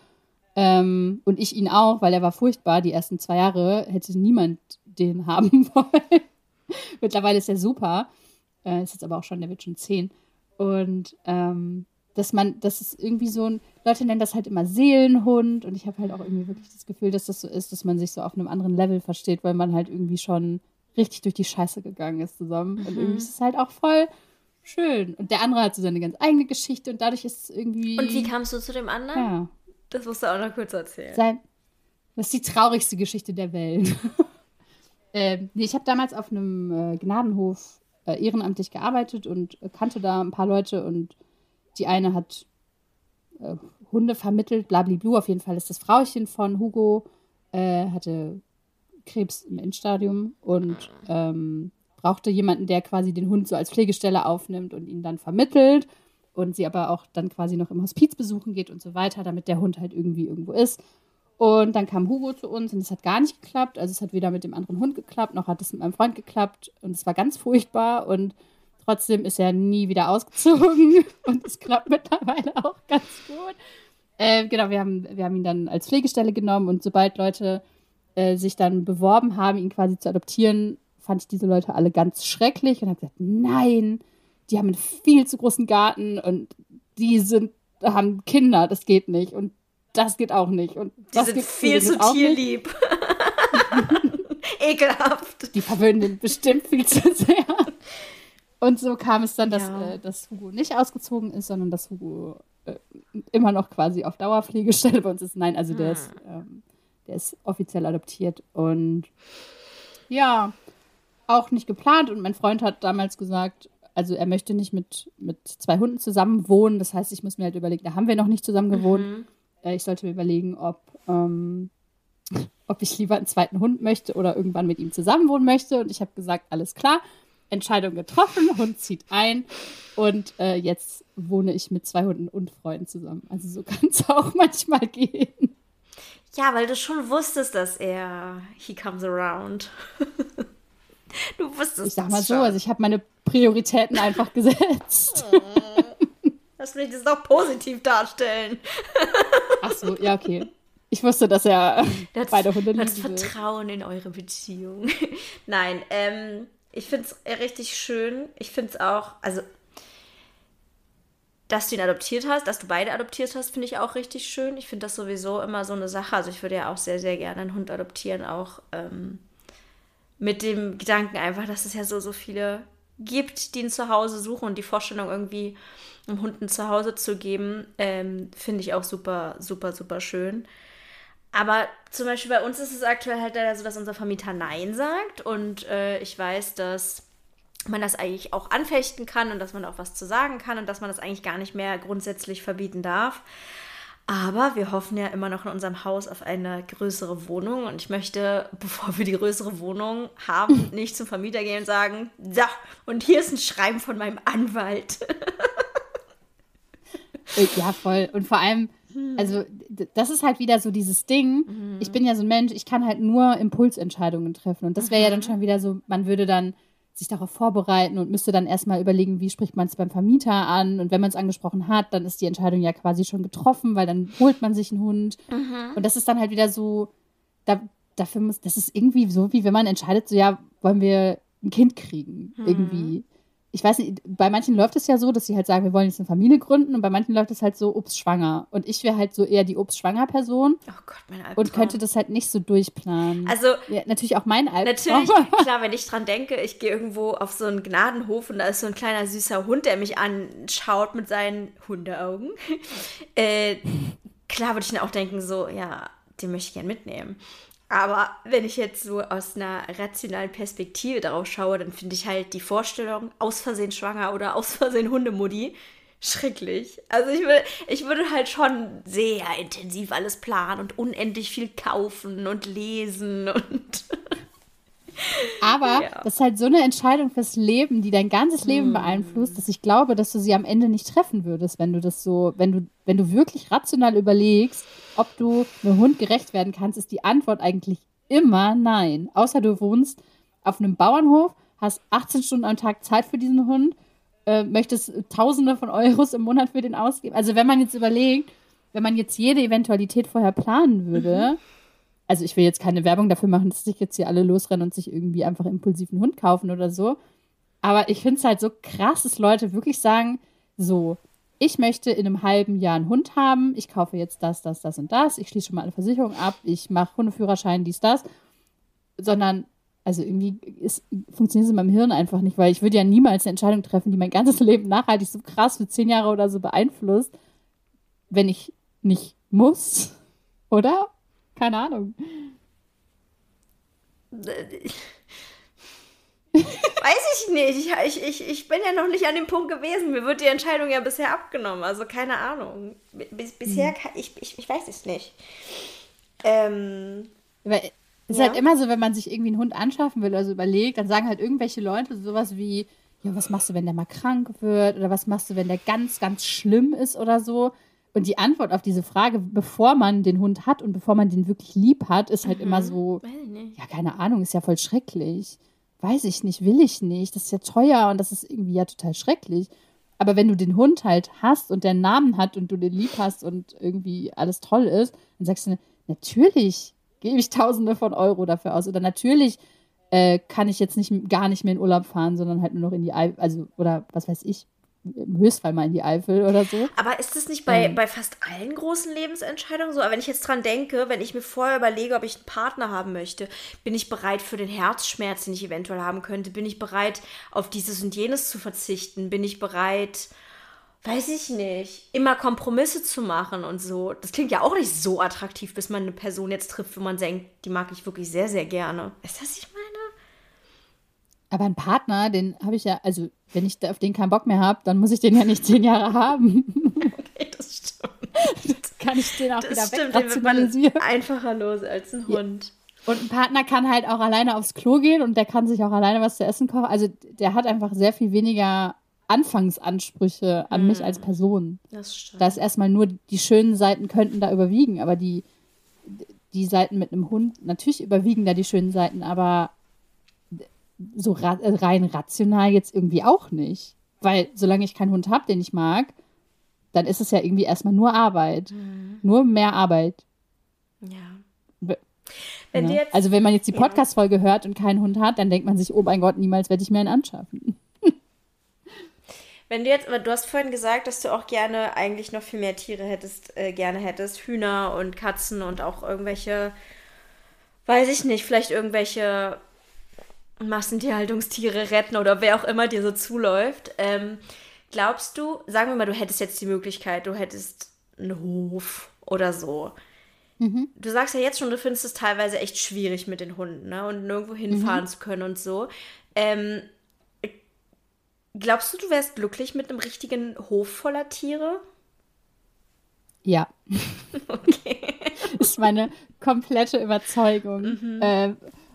Speaker 1: Ähm, und ich ihn auch, weil er war furchtbar. Die ersten zwei Jahre hätte niemand den haben wollen. Mittlerweile ist er super. Äh, ist jetzt aber auch schon, der wird schon zehn. Und ähm, dass man, das ist irgendwie so ein, Leute nennen das halt immer Seelenhund und ich habe halt auch irgendwie wirklich das Gefühl, dass das so ist, dass man sich so auf einem anderen Level versteht, weil man halt irgendwie schon richtig durch die Scheiße gegangen ist zusammen. Mhm. Und irgendwie ist es halt auch voll schön. Und der andere hat so seine ganz eigene Geschichte und dadurch ist es irgendwie.
Speaker 2: Und wie kamst du zu dem anderen?
Speaker 1: Ja.
Speaker 2: Das musst du auch noch kurz erzählen.
Speaker 1: Sein, das ist die traurigste Geschichte der Welt. ähm, nee, ich habe damals auf einem äh, Gnadenhof äh, ehrenamtlich gearbeitet und äh, kannte da ein paar Leute und die eine hat äh, Hunde vermittelt, blablablu. Auf jeden Fall ist das Frauchen von Hugo, äh, hatte Krebs im Endstadium und ähm, brauchte jemanden, der quasi den Hund so als Pflegestelle aufnimmt und ihn dann vermittelt und sie aber auch dann quasi noch im Hospiz besuchen geht und so weiter, damit der Hund halt irgendwie irgendwo ist. Und dann kam Hugo zu uns und es hat gar nicht geklappt. Also es hat weder mit dem anderen Hund geklappt, noch hat es mit meinem Freund geklappt. Und es war ganz furchtbar. Und Trotzdem ist er nie wieder ausgezogen und es klappt mittlerweile auch ganz gut. Äh, genau, wir haben, wir haben ihn dann als Pflegestelle genommen und sobald Leute äh, sich dann beworben haben, ihn quasi zu adoptieren, fand ich diese Leute alle ganz schrecklich und habe gesagt, nein, die haben einen viel zu großen Garten und die sind, haben Kinder, das geht nicht und das geht auch nicht und
Speaker 2: die
Speaker 1: das
Speaker 2: sind viel zu tierlieb. Ekelhaft.
Speaker 1: Die verwöhnen den bestimmt viel zu sehr. Und so kam es dann, dass, ja. äh, dass Hugo nicht ausgezogen ist, sondern dass Hugo äh, immer noch quasi auf Dauerpflegestelle bei uns ist. Nein, also der, hm. ist, ähm, der ist offiziell adoptiert und ja, auch nicht geplant. Und mein Freund hat damals gesagt, also er möchte nicht mit, mit zwei Hunden zusammen wohnen. Das heißt, ich muss mir halt überlegen, da haben wir noch nicht zusammen gewohnt. Mhm. Äh, ich sollte mir überlegen, ob, ähm, ob ich lieber einen zweiten Hund möchte oder irgendwann mit ihm zusammen wohnen möchte. Und ich habe gesagt, alles klar. Entscheidung getroffen, Hund zieht ein und äh, jetzt wohne ich mit zwei Hunden und Freunden zusammen. Also so kann es auch manchmal gehen.
Speaker 2: Ja, weil du schon wusstest, dass er he comes around. du wusstest
Speaker 1: Ich sag mal so, also ich habe meine Prioritäten einfach gesetzt.
Speaker 2: Lass mich das doch positiv darstellen.
Speaker 1: Ach so, ja, okay. Ich wusste, dass er das, beide Hunde
Speaker 2: liebt. Das Vertrauen in eure Beziehung. Nein, ähm, ich finde es richtig schön. Ich finde es auch, also, dass du ihn adoptiert hast, dass du beide adoptiert hast, finde ich auch richtig schön. Ich finde das sowieso immer so eine Sache. Also, ich würde ja auch sehr, sehr gerne einen Hund adoptieren, auch ähm, mit dem Gedanken einfach, dass es ja so, so viele gibt, die ihn zu Hause suchen und die Vorstellung irgendwie, einem Hund ein Zuhause zu geben, ähm, finde ich auch super, super, super schön. Aber zum Beispiel bei uns ist es aktuell halt leider so, dass unser Vermieter Nein sagt. Und äh, ich weiß, dass man das eigentlich auch anfechten kann und dass man auch was zu sagen kann und dass man das eigentlich gar nicht mehr grundsätzlich verbieten darf. Aber wir hoffen ja immer noch in unserem Haus auf eine größere Wohnung. Und ich möchte, bevor wir die größere Wohnung haben, nicht zum Vermieter gehen und sagen, so, und hier ist ein Schreiben von meinem Anwalt.
Speaker 1: Ja, voll. Und vor allem, also das ist halt wieder so dieses Ding. Mhm. Ich bin ja so ein Mensch, ich kann halt nur Impulsentscheidungen treffen. Und das wäre ja dann schon wieder so, man würde dann sich darauf vorbereiten und müsste dann erstmal überlegen, wie spricht man es beim Vermieter an. Und wenn man es angesprochen hat, dann ist die Entscheidung ja quasi schon getroffen, weil dann holt man sich einen Hund. Mhm. Und das ist dann halt wieder so, da, dafür muss, das ist irgendwie so, wie wenn man entscheidet, so ja, wollen wir ein Kind kriegen, mhm. irgendwie ich weiß nicht, bei manchen läuft es ja so, dass sie halt sagen, wir wollen jetzt eine Familie gründen und bei manchen läuft es halt so, obst schwanger. Und ich wäre halt so eher die obst schwanger Person.
Speaker 2: Oh Gott, mein Albtraum.
Speaker 1: Und könnte das halt nicht so durchplanen.
Speaker 2: Also.
Speaker 1: Ja, natürlich auch mein
Speaker 2: Albtraum. Natürlich, klar, wenn ich dran denke, ich gehe irgendwo auf so einen Gnadenhof und da ist so ein kleiner süßer Hund, der mich anschaut mit seinen Hundeaugen. äh, klar würde ich dann auch denken, so, ja, den möchte ich gerne mitnehmen. Aber wenn ich jetzt so aus einer rationalen Perspektive darauf schaue, dann finde ich halt die Vorstellung, aus Versehen schwanger oder aus Versehen Hundemuddi, schrecklich. Also ich würde, ich würde halt schon sehr intensiv alles planen und unendlich viel kaufen und lesen und.
Speaker 1: Aber ja. das ist halt so eine Entscheidung fürs Leben, die dein ganzes Leben hm. beeinflusst, dass ich glaube, dass du sie am Ende nicht treffen würdest, wenn du das so, wenn du, wenn du wirklich rational überlegst, ob du einem Hund gerecht werden kannst, ist die Antwort eigentlich immer nein. Außer du wohnst auf einem Bauernhof, hast 18 Stunden am Tag Zeit für diesen Hund, äh, möchtest Tausende von Euros im Monat für den ausgeben. Also wenn man jetzt überlegt, wenn man jetzt jede Eventualität vorher planen würde, mhm. Also ich will jetzt keine Werbung dafür machen, dass sich jetzt hier alle losrennen und sich irgendwie einfach impulsiven Hund kaufen oder so. Aber ich finde es halt so krass, dass Leute wirklich sagen, so, ich möchte in einem halben Jahr einen Hund haben, ich kaufe jetzt das, das, das und das, ich schließe schon mal eine Versicherung ab, ich mache Hundeführerschein, dies, das, sondern also irgendwie ist, funktioniert es in meinem Hirn einfach nicht, weil ich würde ja niemals eine Entscheidung treffen, die mein ganzes Leben nachhaltig so krass für zehn Jahre oder so beeinflusst, wenn ich nicht muss, oder? Keine Ahnung.
Speaker 2: Weiß ich nicht. Ich, ich, ich, ich bin ja noch nicht an dem Punkt gewesen. Mir wird die Entscheidung ja bisher abgenommen. Also keine Ahnung. Bis, bisher mhm. kann ich, ich, ich weiß es nicht. Ähm,
Speaker 1: Weil es ist ja. halt immer so, wenn man sich irgendwie einen Hund anschaffen will oder so überlegt, dann sagen halt irgendwelche Leute sowas wie, ja, was machst du, wenn der mal krank wird? Oder was machst du, wenn der ganz, ganz schlimm ist oder so? Und die Antwort auf diese Frage, bevor man den Hund hat und bevor man den wirklich lieb hat, ist halt mhm. immer so, ja, keine Ahnung, ist ja voll schrecklich weiß ich nicht, will ich nicht, das ist ja teuer und das ist irgendwie ja total schrecklich. Aber wenn du den Hund halt hast und der einen Namen hat und du den lieb hast und irgendwie alles toll ist, dann sagst du, natürlich gebe ich Tausende von Euro dafür aus. Oder natürlich äh, kann ich jetzt nicht gar nicht mehr in Urlaub fahren, sondern halt nur noch in die also oder was weiß ich, im Höchstfall mal in die Eifel oder so.
Speaker 2: Aber ist das nicht bei, ähm, bei fast allen großen Lebensentscheidungen so? Aber wenn ich jetzt dran denke, wenn ich mir vorher überlege, ob ich einen Partner haben möchte, bin ich bereit für den Herzschmerz, den ich eventuell haben könnte? Bin ich bereit, auf dieses und jenes zu verzichten? Bin ich bereit, weiß ich nicht, immer Kompromisse zu machen und so? Das klingt ja auch nicht so attraktiv, bis man eine Person jetzt trifft, wo man denkt, die mag ich wirklich sehr, sehr gerne. Ist das, ich meine?
Speaker 1: Aber ein Partner, den habe ich ja, also wenn ich auf den keinen Bock mehr habe, dann muss ich den ja nicht zehn Jahre haben. Okay, das stimmt. Das kann ich den auch das wieder stimmt, wegrationalisieren. Den
Speaker 2: einfacher los als ein Hund.
Speaker 1: Ja. Und ein Partner kann halt auch alleine aufs Klo gehen und der kann sich auch alleine was zu essen kochen. Also der hat einfach sehr viel weniger Anfangsansprüche an hm. mich als Person. Das stimmt. Da ist erstmal nur die schönen Seiten könnten da überwiegen, aber die, die Seiten mit einem Hund, natürlich überwiegen da die schönen Seiten, aber so ra äh, rein rational jetzt irgendwie auch nicht. Weil solange ich keinen Hund habe, den ich mag, dann ist es ja irgendwie erstmal nur Arbeit. Mhm. Nur mehr Arbeit.
Speaker 2: Ja.
Speaker 1: Wenn ja. Jetzt, also wenn man jetzt die Podcast-Folge ja. hört und keinen Hund hat, dann denkt man sich, oh mein Gott, niemals werde ich mir einen anschaffen.
Speaker 2: Wenn du jetzt, du hast vorhin gesagt, dass du auch gerne eigentlich noch viel mehr Tiere hättest, äh, gerne hättest, Hühner und Katzen und auch irgendwelche, weiß ich nicht, vielleicht irgendwelche Massentierhaltungstiere retten oder wer auch immer dir so zuläuft. Ähm, glaubst du, sagen wir mal, du hättest jetzt die Möglichkeit, du hättest einen Hof oder so. du sagst ja jetzt schon, du findest es teilweise echt schwierig mit den Hunden, ne? Und nirgendwo hinfahren zu können und so. Ähm, glaubst du, du wärst glücklich mit einem richtigen Hof voller Tiere?
Speaker 1: Ja. Okay. ist meine komplette Überzeugung. Mhm. Äh,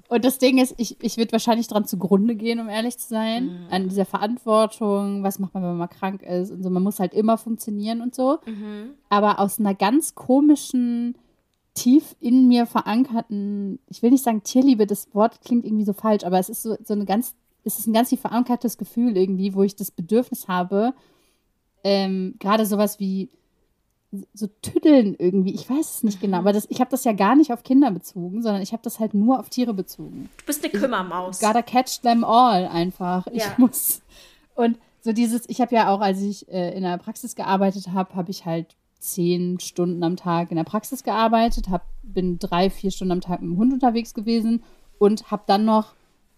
Speaker 1: und das Ding ist, ich, ich würde wahrscheinlich dran zugrunde gehen, um ehrlich zu sein. Mhm. An dieser Verantwortung, was macht man, wenn man mal krank ist und so. Man muss halt immer funktionieren und so. Mhm. Aber aus einer ganz komischen, tief in mir verankerten, ich will nicht sagen Tierliebe, das Wort klingt irgendwie so falsch, aber es ist so, so eine ganz, es ist ein ganz tief verankertes Gefühl irgendwie, wo ich das Bedürfnis habe, ähm, gerade sowas wie so tüddeln irgendwie. Ich weiß es nicht genau, aber das, ich habe das ja gar nicht auf Kinder bezogen, sondern ich habe das halt nur auf Tiere bezogen.
Speaker 2: Du bist eine Kümmermaus.
Speaker 1: Ich gotta catch them all einfach. Ja. Ich muss. Und so dieses, ich habe ja auch, als ich äh, in der Praxis gearbeitet habe, habe ich halt zehn Stunden am Tag in der Praxis gearbeitet, hab, bin drei, vier Stunden am Tag mit dem Hund unterwegs gewesen und habe dann noch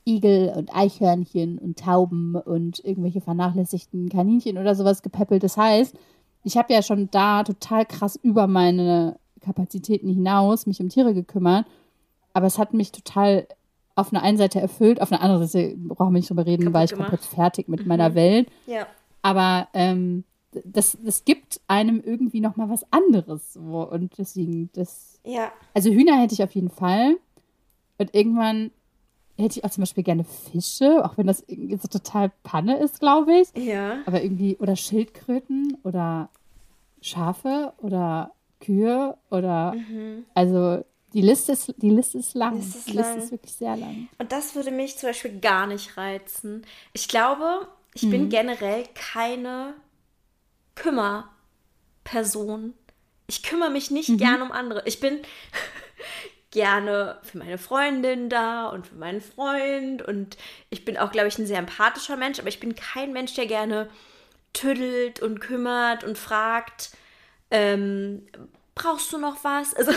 Speaker 1: Igel und Eichhörnchen und Tauben und irgendwelche vernachlässigten Kaninchen oder sowas gepäppelt. Das heißt, ich habe ja schon da total krass über meine Kapazitäten hinaus mich um Tiere gekümmert. Aber es hat mich total auf einer einen Seite erfüllt, auf einer anderen Seite brauchen wir nicht drüber reden, war ich gemacht. komplett fertig mit mhm. meiner Welt.
Speaker 2: Ja.
Speaker 1: Aber ähm, das, das gibt einem irgendwie noch mal was anderes. So. Und deswegen, das.
Speaker 2: Ja.
Speaker 1: Also Hühner hätte ich auf jeden Fall. Und irgendwann hätte ich auch zum Beispiel gerne Fische, auch wenn das irgendwie so total Panne ist, glaube ich.
Speaker 2: Ja.
Speaker 1: Aber irgendwie, oder Schildkröten oder Schafe oder Kühe oder mhm. also die Liste ist, die Liste ist lang. Liste ist die Liste ist wirklich sehr lang.
Speaker 2: Und das würde mich zum Beispiel gar nicht reizen. Ich glaube, ich mhm. bin generell keine Kümmerperson. Ich kümmere mich nicht mhm. gern um andere. Ich bin gerne für meine Freundin da und für meinen Freund. Und ich bin auch, glaube ich, ein sehr empathischer Mensch, aber ich bin kein Mensch, der gerne tüdelt und kümmert und fragt, ähm, brauchst du noch was? Also,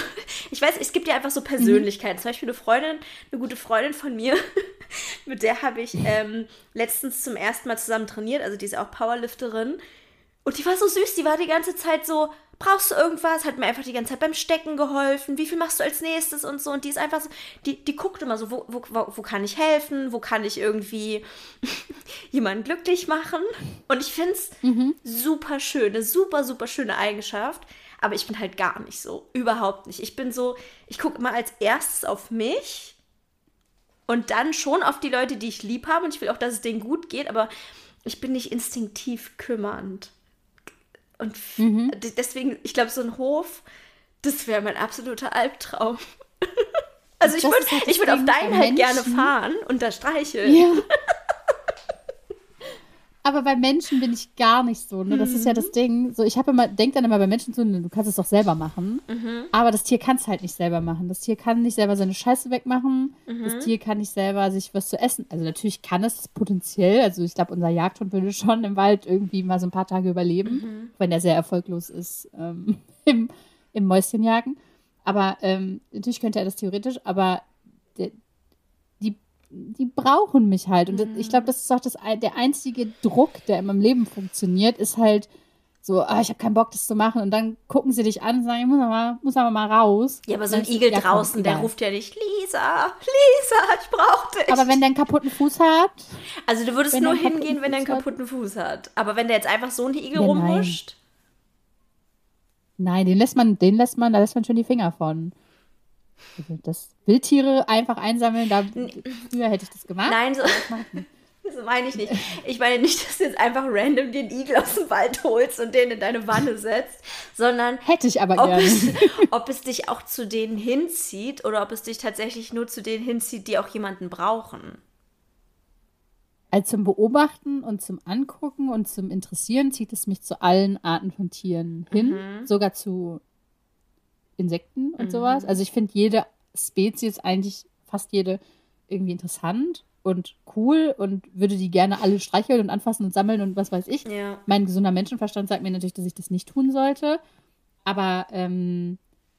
Speaker 2: ich weiß, es gibt ja einfach so mhm. Persönlichkeiten. Mhm. Zum Beispiel eine Freundin, eine gute Freundin von mir, mit der habe ich ähm, letztens zum ersten Mal zusammen trainiert. Also, die ist auch Powerlifterin. Und die war so süß, die war die ganze Zeit so, brauchst du irgendwas? Hat mir einfach die ganze Zeit beim Stecken geholfen. Wie viel machst du als nächstes und so? Und die ist einfach so, die, die guckt immer so, wo, wo, wo kann ich helfen? Wo kann ich irgendwie jemanden glücklich machen? Und ich finde es mhm. super schön, eine super, super schöne Eigenschaft. Aber ich bin halt gar nicht so. Überhaupt nicht. Ich bin so, ich gucke immer als erstes auf mich und dann schon auf die Leute, die ich lieb habe. Und ich will auch, dass es denen gut geht, aber ich bin nicht instinktiv kümmernd. Und mhm. deswegen, ich glaube, so ein Hof, das wäre mein absoluter Albtraum. also ich würde halt würd auf deinen halt gerne fahren und da streicheln. Ja.
Speaker 1: Aber bei Menschen bin ich gar nicht so. Ne? Das mhm. ist ja das mhm. Ding. So, ich habe immer, denk dann immer bei Menschen so, ne, du kannst es doch selber machen. Mhm. Aber das Tier kann es halt nicht selber machen. Das Tier kann nicht selber seine Scheiße wegmachen. Mhm. Das Tier kann nicht selber sich was zu essen. Also natürlich kann es potenziell. Also ich glaube, unser Jagdhund würde schon im Wald irgendwie mal so ein paar Tage überleben, mhm. wenn er sehr erfolglos ist ähm, im, im Mäuschenjagen. Aber ähm, natürlich könnte er das theoretisch, aber der, die brauchen mich halt. Und mhm. ich glaube, das ist auch das, der einzige Druck, der in meinem Leben funktioniert, ist halt so, ah, ich habe keinen Bock, das zu machen. Und dann gucken sie dich an und sagen, ich muss aber, muss aber mal raus.
Speaker 2: Ja, aber so ein Igel draußen, der ruft ja nicht, Lisa, Lisa, ich brauch dich.
Speaker 1: Aber wenn der einen kaputten Fuß hat.
Speaker 2: Also du würdest nur hingehen, wenn der einen kaputten Fuß hat. Aber wenn der jetzt einfach so ein Igel ja, rumhuscht.
Speaker 1: Nein. nein, den lässt man, den lässt man, da lässt man schon die Finger von. Also das Wildtiere einfach einsammeln, da früher hätte ich das gemacht.
Speaker 2: Nein, so, so meine ich nicht. Ich meine nicht, dass du jetzt einfach random den Igel aus dem Wald holst und den in deine Wanne setzt, sondern
Speaker 1: hätte ich aber
Speaker 2: ob
Speaker 1: gerne.
Speaker 2: Es, ob es dich auch zu denen hinzieht oder ob es dich tatsächlich nur zu denen hinzieht, die auch jemanden brauchen.
Speaker 1: Also zum Beobachten und zum Angucken und zum Interessieren zieht es mich zu allen Arten von Tieren hin, mhm. sogar zu Insekten und mhm. sowas. Also ich finde jede Spezies eigentlich fast jede irgendwie interessant und cool und würde die gerne alle streicheln und anfassen und sammeln und was weiß ich.
Speaker 2: Ja.
Speaker 1: Mein gesunder Menschenverstand sagt mir natürlich, dass ich das nicht tun sollte. Aber ähm,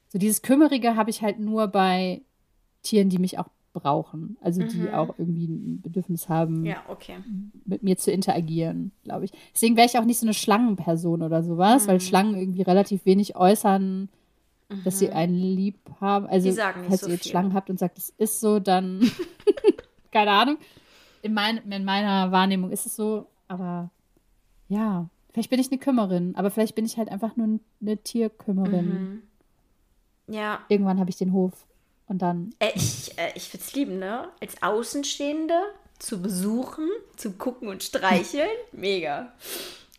Speaker 1: so dieses Kümmerige habe ich halt nur bei Tieren, die mich auch brauchen. Also die mhm. auch irgendwie ein Bedürfnis haben,
Speaker 2: ja, okay.
Speaker 1: mit mir zu interagieren, glaube ich. Deswegen wäre ich auch nicht so eine Schlangenperson oder sowas, mhm. weil Schlangen irgendwie relativ wenig äußern mhm. dass sie einen lieb haben. Also, falls so ihr jetzt viel. Schlangen habt und sagt, es ist so, dann keine Ahnung. In, mein, in meiner Wahrnehmung ist es so, aber ja, vielleicht bin ich eine Kümmerin, aber vielleicht bin ich halt einfach nur eine Tierkümmerin. Mhm.
Speaker 2: Ja.
Speaker 1: Irgendwann habe ich den Hof und dann.
Speaker 2: Äh, ich äh, ich würde es lieben, ne? Als Außenstehende zu besuchen, zu gucken und streicheln. Mega.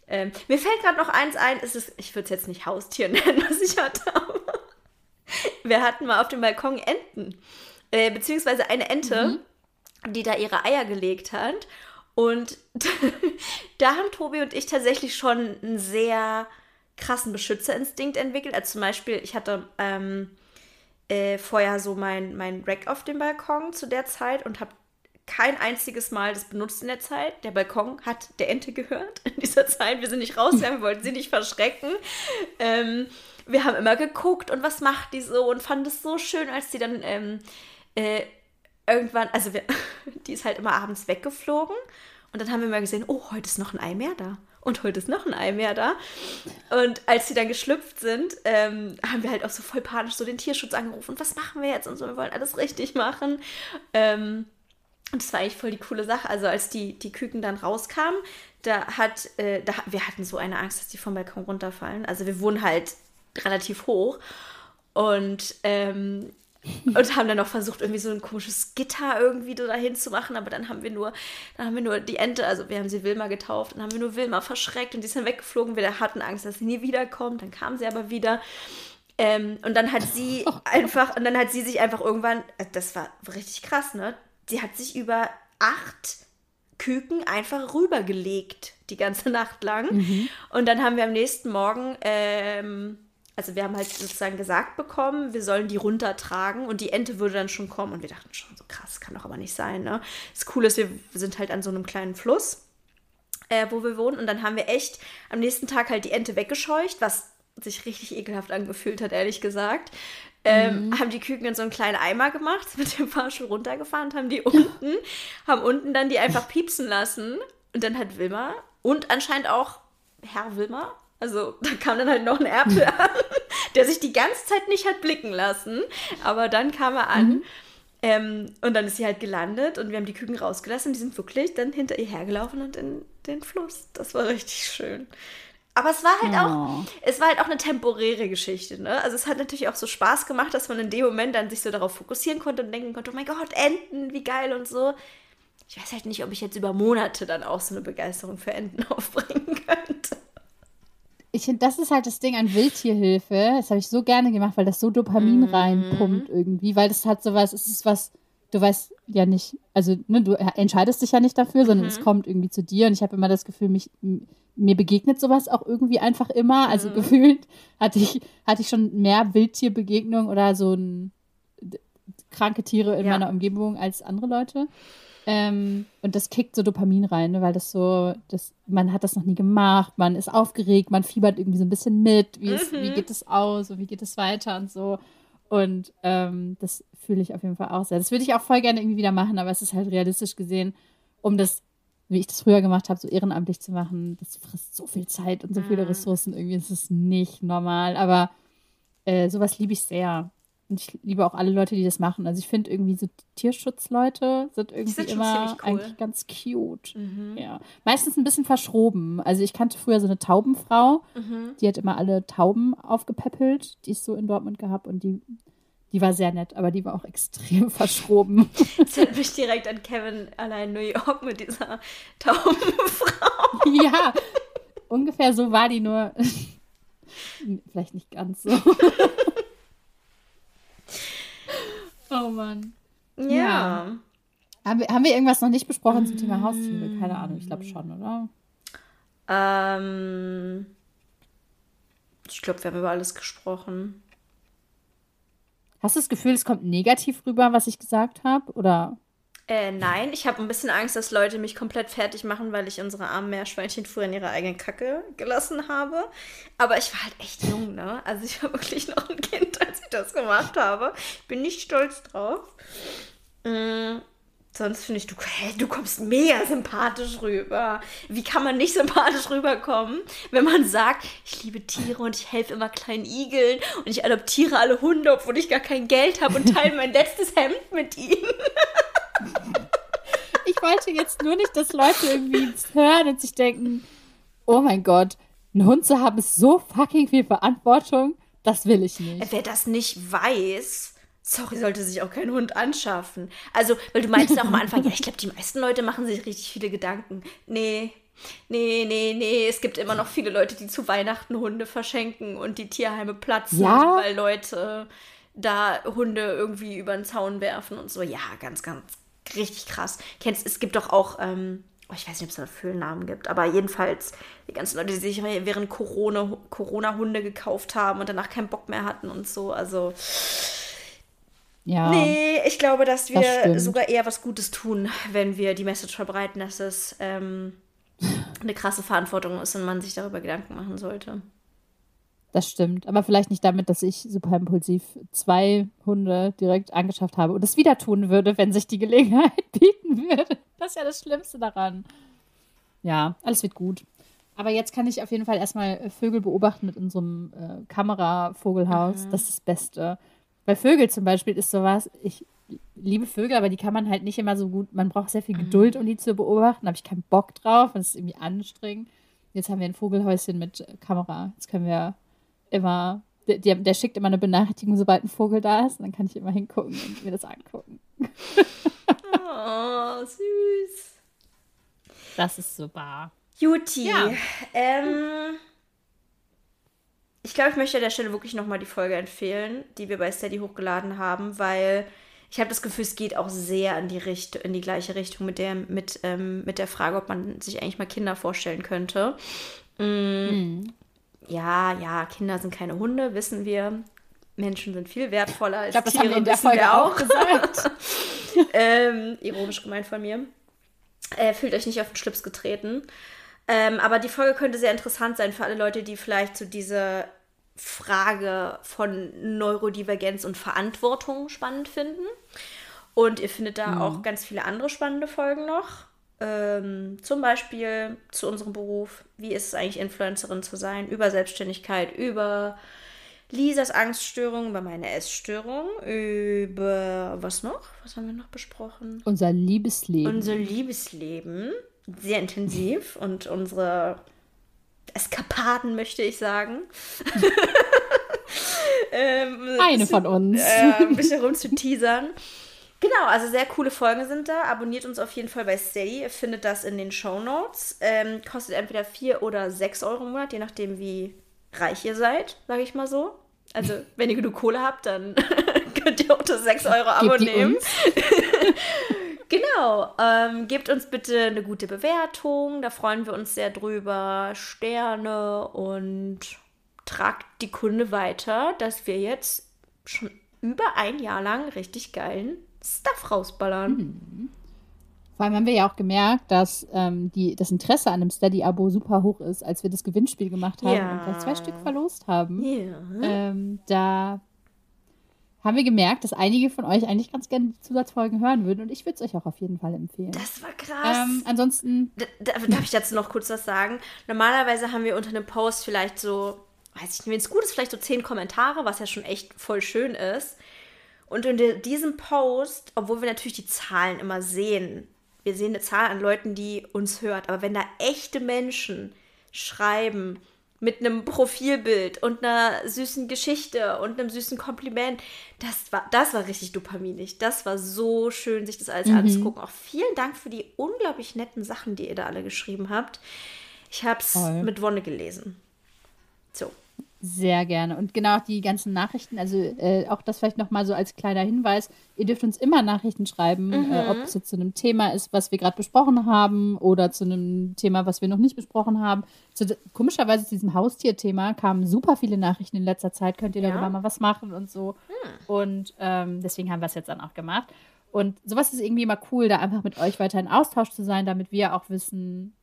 Speaker 2: Ähm, mir fällt gerade noch eins ein, es ist, ich würde es jetzt nicht Haustier nennen, was ich hatte, aber wir hatten mal auf dem Balkon Enten. Äh, beziehungsweise eine Ente, mhm. die da ihre Eier gelegt hat. Und da haben Tobi und ich tatsächlich schon einen sehr krassen Beschützerinstinkt entwickelt. Also zum Beispiel, ich hatte ähm, äh, vorher so mein, mein Rack auf dem Balkon zu der Zeit und habe kein einziges Mal das benutzt in der Zeit. Der Balkon hat der Ente gehört in dieser Zeit. Wir sind nicht rausgegangen, wir wollten sie nicht verschrecken. Ähm, wir haben immer geguckt und was macht die so und fanden es so schön, als sie dann ähm, äh, irgendwann, also wir, die ist halt immer abends weggeflogen und dann haben wir mal gesehen, oh, heute ist noch ein Ei mehr da. Und heute ist noch ein Ei mehr da. Und als sie dann geschlüpft sind, ähm, haben wir halt auch so voll panisch so den Tierschutz angerufen. Und was machen wir jetzt? Und so, wir wollen alles richtig machen. Ähm, und das war eigentlich voll die coole Sache. Also als die, die Küken dann rauskamen, da hat, äh, da, wir hatten so eine Angst, dass die vom Balkon runterfallen. Also wir wohnen halt relativ hoch. Und, ähm, und haben dann noch versucht, irgendwie so ein komisches Gitter irgendwie dahin zu machen, aber dann haben wir nur, dann haben wir nur die Ente, also wir haben sie Wilma getauft, dann haben wir nur Wilma verschreckt und die ist dann weggeflogen. Wir hatten Angst, dass sie nie wiederkommt, dann kam sie aber wieder. Ähm, und dann hat sie oh einfach, und dann hat sie sich einfach irgendwann, äh, das war richtig krass, ne? sie hat sich über acht Küken einfach rübergelegt, die ganze Nacht lang. Mhm. Und dann haben wir am nächsten Morgen, ähm, also wir haben halt sozusagen gesagt bekommen, wir sollen die runtertragen und die Ente würde dann schon kommen. Und wir dachten schon, so krass, kann doch aber nicht sein. Ne? Das Coole ist, wir sind halt an so einem kleinen Fluss, äh, wo wir wohnen. Und dann haben wir echt am nächsten Tag halt die Ente weggescheucht, was sich richtig ekelhaft angefühlt hat, ehrlich gesagt ähm, mhm. haben die Küken in so einen kleinen Eimer gemacht, mit dem Fahrstuhl runtergefahren, haben die unten, haben unten dann die einfach piepsen lassen. Und dann hat Wilma und anscheinend auch Herr Wilma, also da kam dann halt noch ein Erpel an, der sich die ganze Zeit nicht hat blicken lassen. Aber dann kam er an. Mhm. Ähm, und dann ist sie halt gelandet und wir haben die Küken rausgelassen. Die sind wirklich dann hinter ihr hergelaufen und in den Fluss. Das war richtig schön. Aber es war halt oh. auch, es war halt auch eine temporäre Geschichte, ne? Also es hat natürlich auch so Spaß gemacht, dass man in dem Moment dann sich so darauf fokussieren konnte und denken konnte, oh mein Gott, Enten, wie geil und so. Ich weiß halt nicht, ob ich jetzt über Monate dann auch so eine Begeisterung für Enten aufbringen könnte.
Speaker 1: Ich finde, das ist halt das Ding an Wildtierhilfe. Das habe ich so gerne gemacht, weil das so Dopamin mm. reinpumpt irgendwie, weil das hat sowas, es ist was, du weißt ja nicht, also ne, du entscheidest dich ja nicht dafür, sondern mhm. es kommt irgendwie zu dir und ich habe immer das Gefühl, mich mir begegnet sowas auch irgendwie einfach immer. Also mhm. gefühlt hatte ich, hatte ich schon mehr Wildtierbegegnungen oder so ein, kranke Tiere in ja. meiner Umgebung als andere Leute. Ähm, und das kickt so Dopamin rein, ne, weil das so, das, man hat das noch nie gemacht, man ist aufgeregt, man fiebert irgendwie so ein bisschen mit, wie, wie mhm. geht es aus und wie geht es weiter und so. Und ähm, das fühle ich auf jeden Fall auch sehr. Das würde ich auch voll gerne irgendwie wieder machen, aber es ist halt realistisch gesehen, um das wie ich das früher gemacht habe, so ehrenamtlich zu machen, das frisst so viel Zeit und so viele mhm. Ressourcen. Irgendwie ist es nicht normal. Aber äh, sowas liebe ich sehr. Und ich liebe auch alle Leute, die das machen. Also ich finde irgendwie so Tierschutzleute sind irgendwie sind immer cool. eigentlich ganz cute. Mhm. Ja. Meistens ein bisschen verschroben. Also ich kannte früher so eine Taubenfrau, mhm. die hat immer alle Tauben aufgepäppelt, die ich so in Dortmund gehabt und die die war sehr nett, aber die war auch extrem verschroben.
Speaker 2: Das erinnert mich direkt an Kevin allein in New York mit dieser Taubenfrau.
Speaker 1: Ja, ungefähr so war die nur. Vielleicht nicht ganz so. Oh Mann.
Speaker 2: Ja. ja.
Speaker 1: Haben, wir, haben wir irgendwas noch nicht besprochen zum Thema Haustiere? Keine Ahnung, ich glaube schon, oder?
Speaker 2: Ähm, ich glaube, wir haben über alles gesprochen.
Speaker 1: Hast du das Gefühl, es kommt negativ rüber, was ich gesagt habe? Oder?
Speaker 2: Äh, nein, ich habe ein bisschen Angst, dass Leute mich komplett fertig machen, weil ich unsere armen Meerschweinchen früher in ihre eigene Kacke gelassen habe. Aber ich war halt echt jung, ne? Also ich war wirklich noch ein Kind, als ich das gemacht habe. Ich bin nicht stolz drauf. Mm, Sonst finde ich, du, hey, du kommst mega sympathisch rüber. Wie kann man nicht sympathisch rüberkommen, wenn man sagt, ich liebe Tiere und ich helfe immer kleinen Igeln und ich adoptiere alle Hunde, obwohl ich gar kein Geld habe und teile mein letztes Hemd mit ihnen.
Speaker 1: Ich wollte jetzt nur nicht, dass Leute irgendwie hören und sich denken, oh mein Gott, ein Hund zu haben ist so fucking viel Verantwortung, das will ich nicht.
Speaker 2: Wer das nicht weiß, sorry, sollte sich auch keinen Hund anschaffen. Also, weil du meinst auch am Anfang, ja, ich glaube, die meisten Leute machen sich richtig viele Gedanken. Nee, nee, nee, nee, es gibt immer noch viele Leute, die zu Weihnachten Hunde verschenken und die Tierheime platzen, ja? weil Leute da Hunde irgendwie über den Zaun werfen und so. Ja, ganz, ganz richtig krass. Kennst, es gibt doch auch, ähm, oh, ich weiß nicht, ob es da Füllnamen gibt, aber jedenfalls die ganzen Leute, die sich während Corona, Corona Hunde gekauft haben und danach keinen Bock mehr hatten und so. Also ja, nee, ich glaube, dass wir das sogar eher was Gutes tun, wenn wir die Message verbreiten, dass es ähm, eine krasse Verantwortung ist und man sich darüber Gedanken machen sollte.
Speaker 1: Das stimmt. Aber vielleicht nicht damit, dass ich super impulsiv zwei Hunde direkt angeschafft habe und es wieder tun würde, wenn sich die Gelegenheit bieten würde. Das ist ja das Schlimmste daran. Ja, alles wird gut. Aber jetzt kann ich auf jeden Fall erstmal Vögel beobachten mit unserem äh, Kameravogelhaus. Mhm. Das ist das Beste. Bei Vögel zum Beispiel ist sowas, ich liebe Vögel, aber die kann man halt nicht immer so gut, man braucht sehr viel Geduld, um die zu beobachten. Da habe ich keinen Bock drauf und es ist irgendwie anstrengend. Jetzt haben wir ein Vogelhäuschen mit Kamera. Jetzt können wir immer, der, der, schickt immer eine Benachrichtigung, sobald ein Vogel da ist. Und dann kann ich immer hingucken und mir das angucken.
Speaker 2: oh, süß.
Speaker 1: Das ist super.
Speaker 2: Juti. Ja. Ähm, ich glaube, ich möchte an der Stelle wirklich nochmal die Folge empfehlen, die wir bei Steady hochgeladen haben, weil ich habe das Gefühl, es geht auch sehr in die, Richt in die gleiche Richtung mit der, mit, ähm, mit der Frage, ob man sich eigentlich mal Kinder vorstellen könnte. Mhm. Mhm. Ja, ja, Kinder sind keine Hunde, wissen wir. Menschen sind viel wertvoller als ich glaub, das Tiere, haben wir in der Folge auch gesagt. ähm, ironisch gemeint von mir. Äh, fühlt euch nicht auf den Schlips getreten. Ähm, aber die Folge könnte sehr interessant sein für alle Leute, die vielleicht so diese Frage von Neurodivergenz und Verantwortung spannend finden. Und ihr findet da mhm. auch ganz viele andere spannende Folgen noch. Ähm, zum Beispiel zu unserem Beruf. Wie ist es eigentlich, Influencerin zu sein? Über Selbstständigkeit, über Lisas Angststörung, über meine Essstörung, über was noch? Was haben wir noch besprochen?
Speaker 1: Unser Liebesleben.
Speaker 2: Unser Liebesleben. Sehr intensiv und unsere Eskapaden, möchte ich sagen.
Speaker 1: ähm, Eine bisschen, von uns.
Speaker 2: Äh, ein bisschen rum zu teasern. Genau, also sehr coole Folgen sind da. Abonniert uns auf jeden Fall bei Steady. Ihr findet das in den Show Notes. Ähm, kostet entweder 4 oder 6 Euro im Monat, je nachdem, wie reich ihr seid, sage ich mal so. Also, wenn ihr genug Kohle habt, dann könnt ihr auch das 6 Euro Abo nehmen. Genau. Ähm, gebt uns bitte eine gute Bewertung. Da freuen wir uns sehr drüber. Sterne und tragt die Kunde weiter, dass wir jetzt schon über ein Jahr lang richtig geilen Stuff rausballern. Mhm.
Speaker 1: Vor allem haben wir ja auch gemerkt, dass ähm, die, das Interesse an einem Steady-Abo super hoch ist, als wir das Gewinnspiel gemacht haben ja. und gleich zwei Stück verlost haben. Ja. Ähm, da haben wir gemerkt, dass einige von euch eigentlich ganz gerne die Zusatzfolgen hören würden und ich würde es euch auch auf jeden Fall empfehlen.
Speaker 2: Das war krass.
Speaker 1: Ähm, ansonsten.
Speaker 2: Da, darf ich dazu noch kurz was sagen? Normalerweise haben wir unter einem Post vielleicht so, weiß ich nicht, wenn es gut ist, vielleicht so zehn Kommentare, was ja schon echt voll schön ist. Und in diesem Post, obwohl wir natürlich die Zahlen immer sehen, wir sehen eine Zahl an Leuten, die uns hört, aber wenn da echte Menschen schreiben, mit einem Profilbild und einer süßen Geschichte und einem süßen Kompliment. Das war, das war richtig dopaminig. Das war so schön, sich das alles mhm. anzugucken. Auch vielen Dank für die unglaublich netten Sachen, die ihr da alle geschrieben habt. Ich habe es mit Wonne gelesen. So.
Speaker 1: Sehr gerne. Und genau die ganzen Nachrichten, also äh, auch das vielleicht nochmal so als kleiner Hinweis. Ihr dürft uns immer Nachrichten schreiben, mhm. äh, ob es jetzt zu einem Thema ist, was wir gerade besprochen haben oder zu einem Thema, was wir noch nicht besprochen haben. Zu, komischerweise zu diesem Haustierthema kamen super viele Nachrichten in letzter Zeit. Könnt ihr ja. darüber mal was machen und so. Mhm. Und ähm, deswegen haben wir es jetzt dann auch gemacht. Und sowas ist irgendwie immer cool, da einfach mit euch weiter in Austausch zu sein, damit wir auch wissen,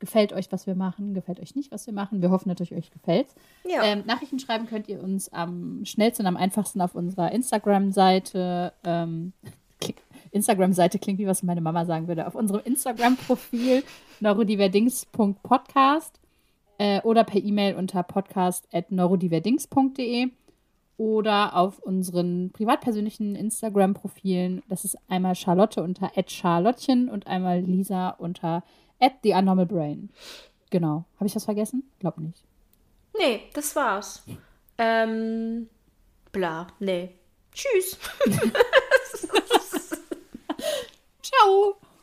Speaker 1: Gefällt euch, was wir machen? Gefällt euch nicht, was wir machen? Wir hoffen natürlich, euch gefällt. Ja. Ähm, Nachrichten schreiben könnt ihr uns am schnellsten, am einfachsten auf unserer Instagram-Seite. Ähm, Instagram-Seite klingt, wie was meine Mama sagen würde. Auf unserem Instagram-Profil neurodiverdings.podcast äh, oder per E-Mail unter podcast.neurodiverdings.de oder auf unseren privatpersönlichen Instagram-Profilen. Das ist einmal Charlotte unter @charlottchen und einmal Lisa unter @theunnormalbrain. Genau. Habe ich was vergessen? Glaub nicht.
Speaker 2: Nee, das war's. Ähm, bla, nee. Tschüss.
Speaker 1: Ciao.